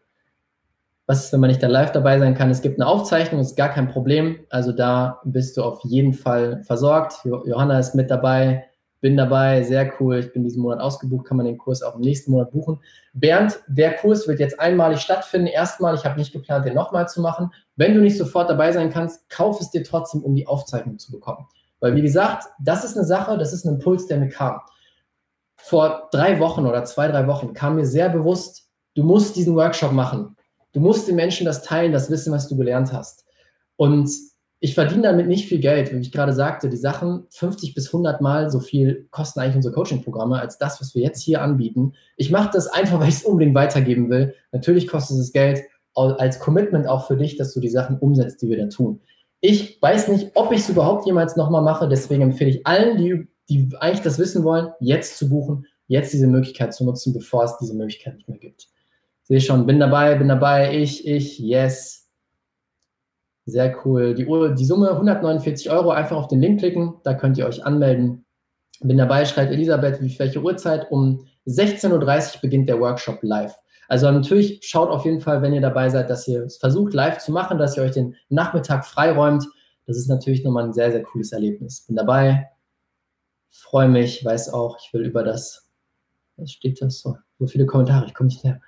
Was ist, wenn man nicht da live dabei sein kann? Es gibt eine Aufzeichnung, ist gar kein Problem. Also da bist du auf jeden Fall versorgt. Johanna ist mit dabei bin dabei, sehr cool. Ich bin diesen Monat ausgebucht, kann man den Kurs auch im nächsten Monat buchen. Bernd, der Kurs wird jetzt einmalig stattfinden. Erstmal, ich habe nicht geplant, den nochmal zu machen. Wenn du nicht sofort dabei sein kannst, kauf es dir trotzdem, um die Aufzeichnung zu bekommen. Weil, wie gesagt, das ist eine Sache, das ist ein Impuls, der mir kam. Vor drei Wochen oder zwei, drei Wochen kam mir sehr bewusst, du musst diesen Workshop machen. Du musst den Menschen das teilen, das Wissen, was du gelernt hast. Und ich verdiene damit nicht viel Geld, wie ich gerade sagte. Die Sachen 50 bis 100 Mal so viel kosten eigentlich unsere Coaching-Programme als das, was wir jetzt hier anbieten. Ich mache das einfach, weil ich es unbedingt weitergeben will. Natürlich kostet es Geld als Commitment auch für dich, dass du die Sachen umsetzt, die wir da tun. Ich weiß nicht, ob ich es überhaupt jemals nochmal mache. Deswegen empfehle ich allen, die, die eigentlich das wissen wollen, jetzt zu buchen, jetzt diese Möglichkeit zu nutzen, bevor es diese Möglichkeit nicht mehr gibt. Sehe schon, bin dabei, bin dabei, ich, ich, yes. Sehr cool. Die, die Summe 149 Euro, einfach auf den Link klicken, da könnt ihr euch anmelden. Bin dabei, schreibt Elisabeth, wie welche Uhrzeit? Um 16.30 Uhr beginnt der Workshop live. Also natürlich schaut auf jeden Fall, wenn ihr dabei seid, dass ihr es versucht live zu machen, dass ihr euch den Nachmittag freiräumt. Das ist natürlich nochmal ein sehr, sehr cooles Erlebnis. Bin dabei, freue mich, weiß auch, ich will über das, was steht das so? So viele Kommentare, ich komme nicht her.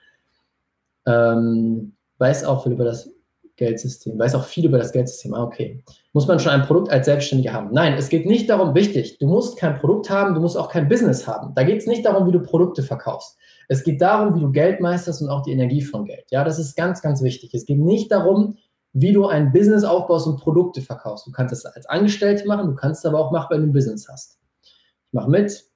Ähm, weiß auch, will über das Geldsystem, weiß auch viel über das Geldsystem. Ah, okay. Muss man schon ein Produkt als Selbstständiger haben? Nein, es geht nicht darum, wichtig, du musst kein Produkt haben, du musst auch kein Business haben. Da geht es nicht darum, wie du Produkte verkaufst. Es geht darum, wie du Geld meisterst und auch die Energie von Geld. Ja, das ist ganz, ganz wichtig. Es geht nicht darum, wie du ein Business aufbaust und Produkte verkaufst. Du kannst das als Angestellte machen, du kannst es aber auch machen, wenn du ein Business hast. Ich mache mit.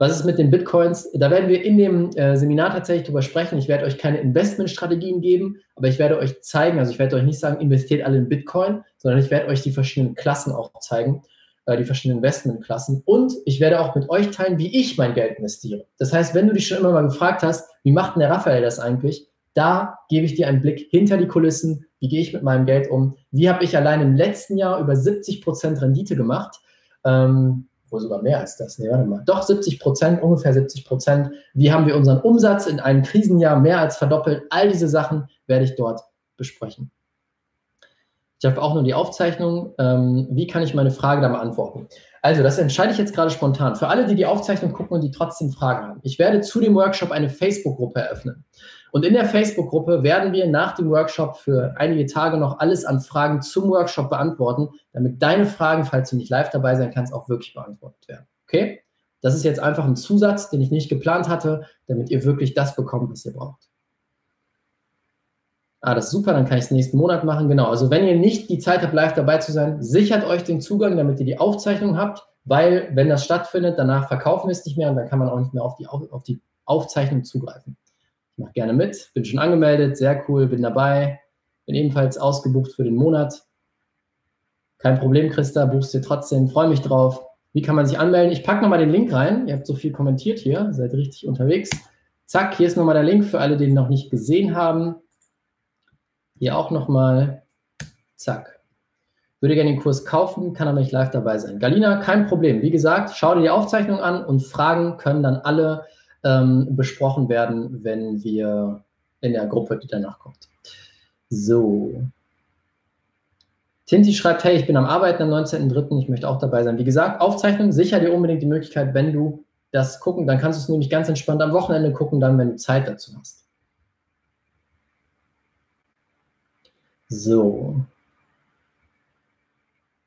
Was ist mit den Bitcoins? Da werden wir in dem äh, Seminar tatsächlich drüber sprechen. Ich werde euch keine Investmentstrategien geben, aber ich werde euch zeigen, also ich werde euch nicht sagen, investiert alle in Bitcoin, sondern ich werde euch die verschiedenen Klassen auch zeigen, äh, die verschiedenen Investmentklassen. Und ich werde auch mit euch teilen, wie ich mein Geld investiere. Das heißt, wenn du dich schon immer mal gefragt hast, wie macht denn der Raphael das eigentlich? Da gebe ich dir einen Blick hinter die Kulissen. Wie gehe ich mit meinem Geld um? Wie habe ich allein im letzten Jahr über 70% Rendite gemacht? Ähm, wohl sogar mehr als das. Nee, warte mal. Doch 70 Prozent, ungefähr 70 Prozent. Wie haben wir unseren Umsatz in einem Krisenjahr mehr als verdoppelt? All diese Sachen werde ich dort besprechen. Ich habe auch nur die Aufzeichnung. Ähm, wie kann ich meine Frage da beantworten? Also, das entscheide ich jetzt gerade spontan. Für alle, die die Aufzeichnung gucken und die trotzdem Fragen haben. Ich werde zu dem Workshop eine Facebook-Gruppe eröffnen. Und in der Facebook-Gruppe werden wir nach dem Workshop für einige Tage noch alles an Fragen zum Workshop beantworten, damit deine Fragen, falls du nicht live dabei sein kannst, auch wirklich beantwortet werden. Okay? Das ist jetzt einfach ein Zusatz, den ich nicht geplant hatte, damit ihr wirklich das bekommt, was ihr braucht. Ah, das ist super, dann kann ich es nächsten Monat machen. Genau, also wenn ihr nicht die Zeit habt, live dabei zu sein, sichert euch den Zugang, damit ihr die Aufzeichnung habt, weil wenn das stattfindet, danach verkaufen wir es nicht mehr und dann kann man auch nicht mehr auf die, auf die Aufzeichnung zugreifen mache gerne mit, bin schon angemeldet, sehr cool, bin dabei, bin ebenfalls ausgebucht für den Monat. Kein Problem, Christa, buchst dir trotzdem, freue mich drauf. Wie kann man sich anmelden? Ich packe nochmal den Link rein. Ihr habt so viel kommentiert hier, seid richtig unterwegs. Zack, hier ist nochmal der Link für alle, die ihn noch nicht gesehen haben. Hier auch nochmal. Zack. Würde gerne den Kurs kaufen, kann aber nicht live dabei sein. Galina, kein Problem. Wie gesagt, schau dir die Aufzeichnung an und Fragen können dann alle ähm, besprochen werden, wenn wir in der Gruppe, die danach kommt. So. Tinti schreibt, hey, ich bin am Arbeiten am 19.03., ich möchte auch dabei sein. Wie gesagt, Aufzeichnung, sicher dir unbedingt die Möglichkeit, wenn du das gucken, dann kannst du es nämlich ganz entspannt am Wochenende gucken, dann, wenn du Zeit dazu hast. So.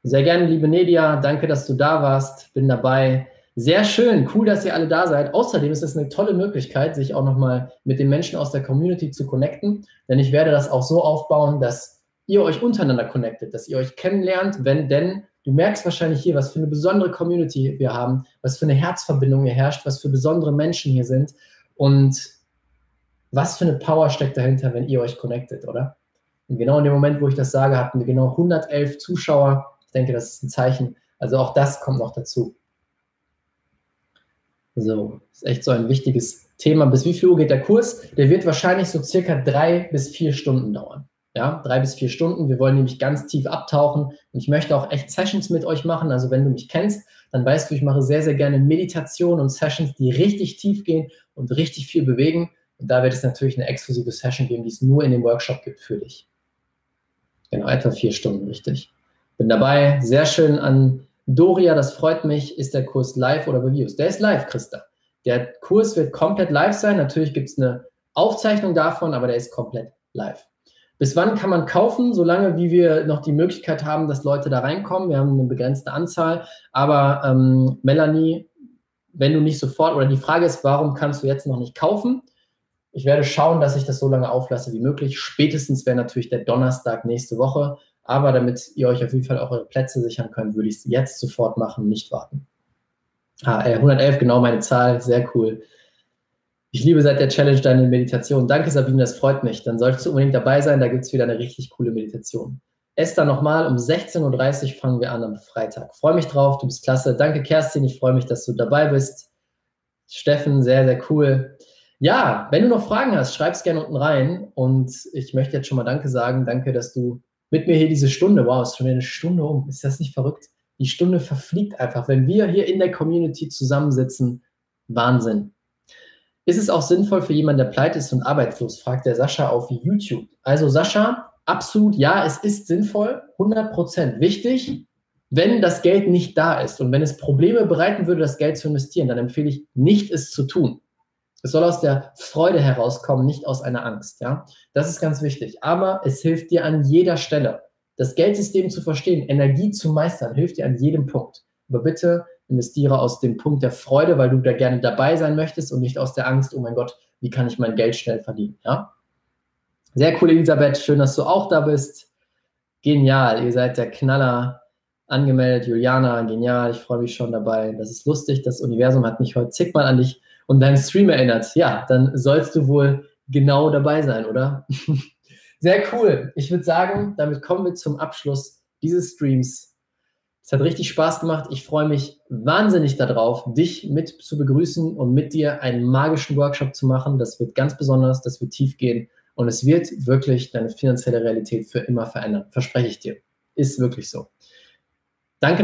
Sehr gerne, liebe Nedia, danke, dass du da warst, bin dabei. Sehr schön, cool, dass ihr alle da seid. Außerdem ist es eine tolle Möglichkeit, sich auch nochmal mit den Menschen aus der Community zu connecten, denn ich werde das auch so aufbauen, dass ihr euch untereinander connectet, dass ihr euch kennenlernt, wenn denn du merkst wahrscheinlich hier, was für eine besondere Community wir haben, was für eine Herzverbindung hier herrscht, was für besondere Menschen hier sind und was für eine Power steckt dahinter, wenn ihr euch connectet, oder? Und genau in dem Moment, wo ich das sage, hatten wir genau 111 Zuschauer. Ich denke, das ist ein Zeichen. Also auch das kommt noch dazu. So, ist echt so ein wichtiges Thema. Bis wie viel Uhr geht der Kurs? Der wird wahrscheinlich so circa drei bis vier Stunden dauern. Ja, drei bis vier Stunden. Wir wollen nämlich ganz tief abtauchen und ich möchte auch echt Sessions mit euch machen. Also wenn du mich kennst, dann weißt du, ich mache sehr, sehr gerne Meditationen und Sessions, die richtig tief gehen und richtig viel bewegen. Und da wird es natürlich eine exklusive Session geben, die es nur in dem Workshop gibt für dich. Genau, etwa vier Stunden, richtig. Bin dabei. Sehr schön an Doria, das freut mich. Ist der Kurs live oder Reviews? Der ist live, Christa. Der Kurs wird komplett live sein. Natürlich gibt es eine Aufzeichnung davon, aber der ist komplett live. Bis wann kann man kaufen? Solange wie wir noch die Möglichkeit haben, dass Leute da reinkommen. Wir haben eine begrenzte Anzahl. Aber ähm, Melanie, wenn du nicht sofort, oder die Frage ist, warum kannst du jetzt noch nicht kaufen? Ich werde schauen, dass ich das so lange auflasse wie möglich. Spätestens wäre natürlich der Donnerstag nächste Woche. Aber damit ihr euch auf jeden Fall auch eure Plätze sichern könnt, würde ich es jetzt sofort machen, nicht warten. Ah, 111, genau meine Zahl, sehr cool. Ich liebe seit der Challenge deine Meditation. Danke, Sabine, das freut mich. Dann solltest du unbedingt dabei sein, da gibt es wieder eine richtig coole Meditation. Esther, nochmal um 16.30 Uhr fangen wir an am Freitag. Freue mich drauf, du bist klasse. Danke, Kerstin, ich freue mich, dass du dabei bist. Steffen, sehr, sehr cool. Ja, wenn du noch Fragen hast, schreib es gerne unten rein. Und ich möchte jetzt schon mal Danke sagen. Danke, dass du mit mir hier diese Stunde, wow, ist schon wieder eine Stunde um. Ist das nicht verrückt? Die Stunde verfliegt einfach, wenn wir hier in der Community zusammensitzen. Wahnsinn. Ist es auch sinnvoll für jemanden, der pleite ist und arbeitslos, fragt der Sascha auf YouTube. Also Sascha, absolut ja, es ist sinnvoll, 100% wichtig, wenn das Geld nicht da ist und wenn es Probleme bereiten würde, das Geld zu investieren, dann empfehle ich nicht, es zu tun. Es soll aus der Freude herauskommen, nicht aus einer Angst. Ja? Das ist ganz wichtig. Aber es hilft dir an jeder Stelle. Das Geldsystem zu verstehen, Energie zu meistern, hilft dir an jedem Punkt. Aber bitte investiere aus dem Punkt der Freude, weil du da gerne dabei sein möchtest und nicht aus der Angst, oh mein Gott, wie kann ich mein Geld schnell verdienen. Ja? Sehr cool, Elisabeth. Schön, dass du auch da bist. Genial, ihr seid der Knaller. Angemeldet, Juliana, genial, ich freue mich schon dabei. Das ist lustig, das Universum hat mich heute zigmal an dich und deinen Stream erinnert. Ja, dann sollst du wohl genau dabei sein, oder? Sehr cool. Ich würde sagen, damit kommen wir zum Abschluss dieses Streams. Es hat richtig Spaß gemacht. Ich freue mich wahnsinnig darauf, dich mit zu begrüßen und mit dir einen magischen Workshop zu machen. Das wird ganz besonders, das wird tief gehen und es wird wirklich deine finanzielle Realität für immer verändern. Verspreche ich dir. Ist wirklich so. Danke.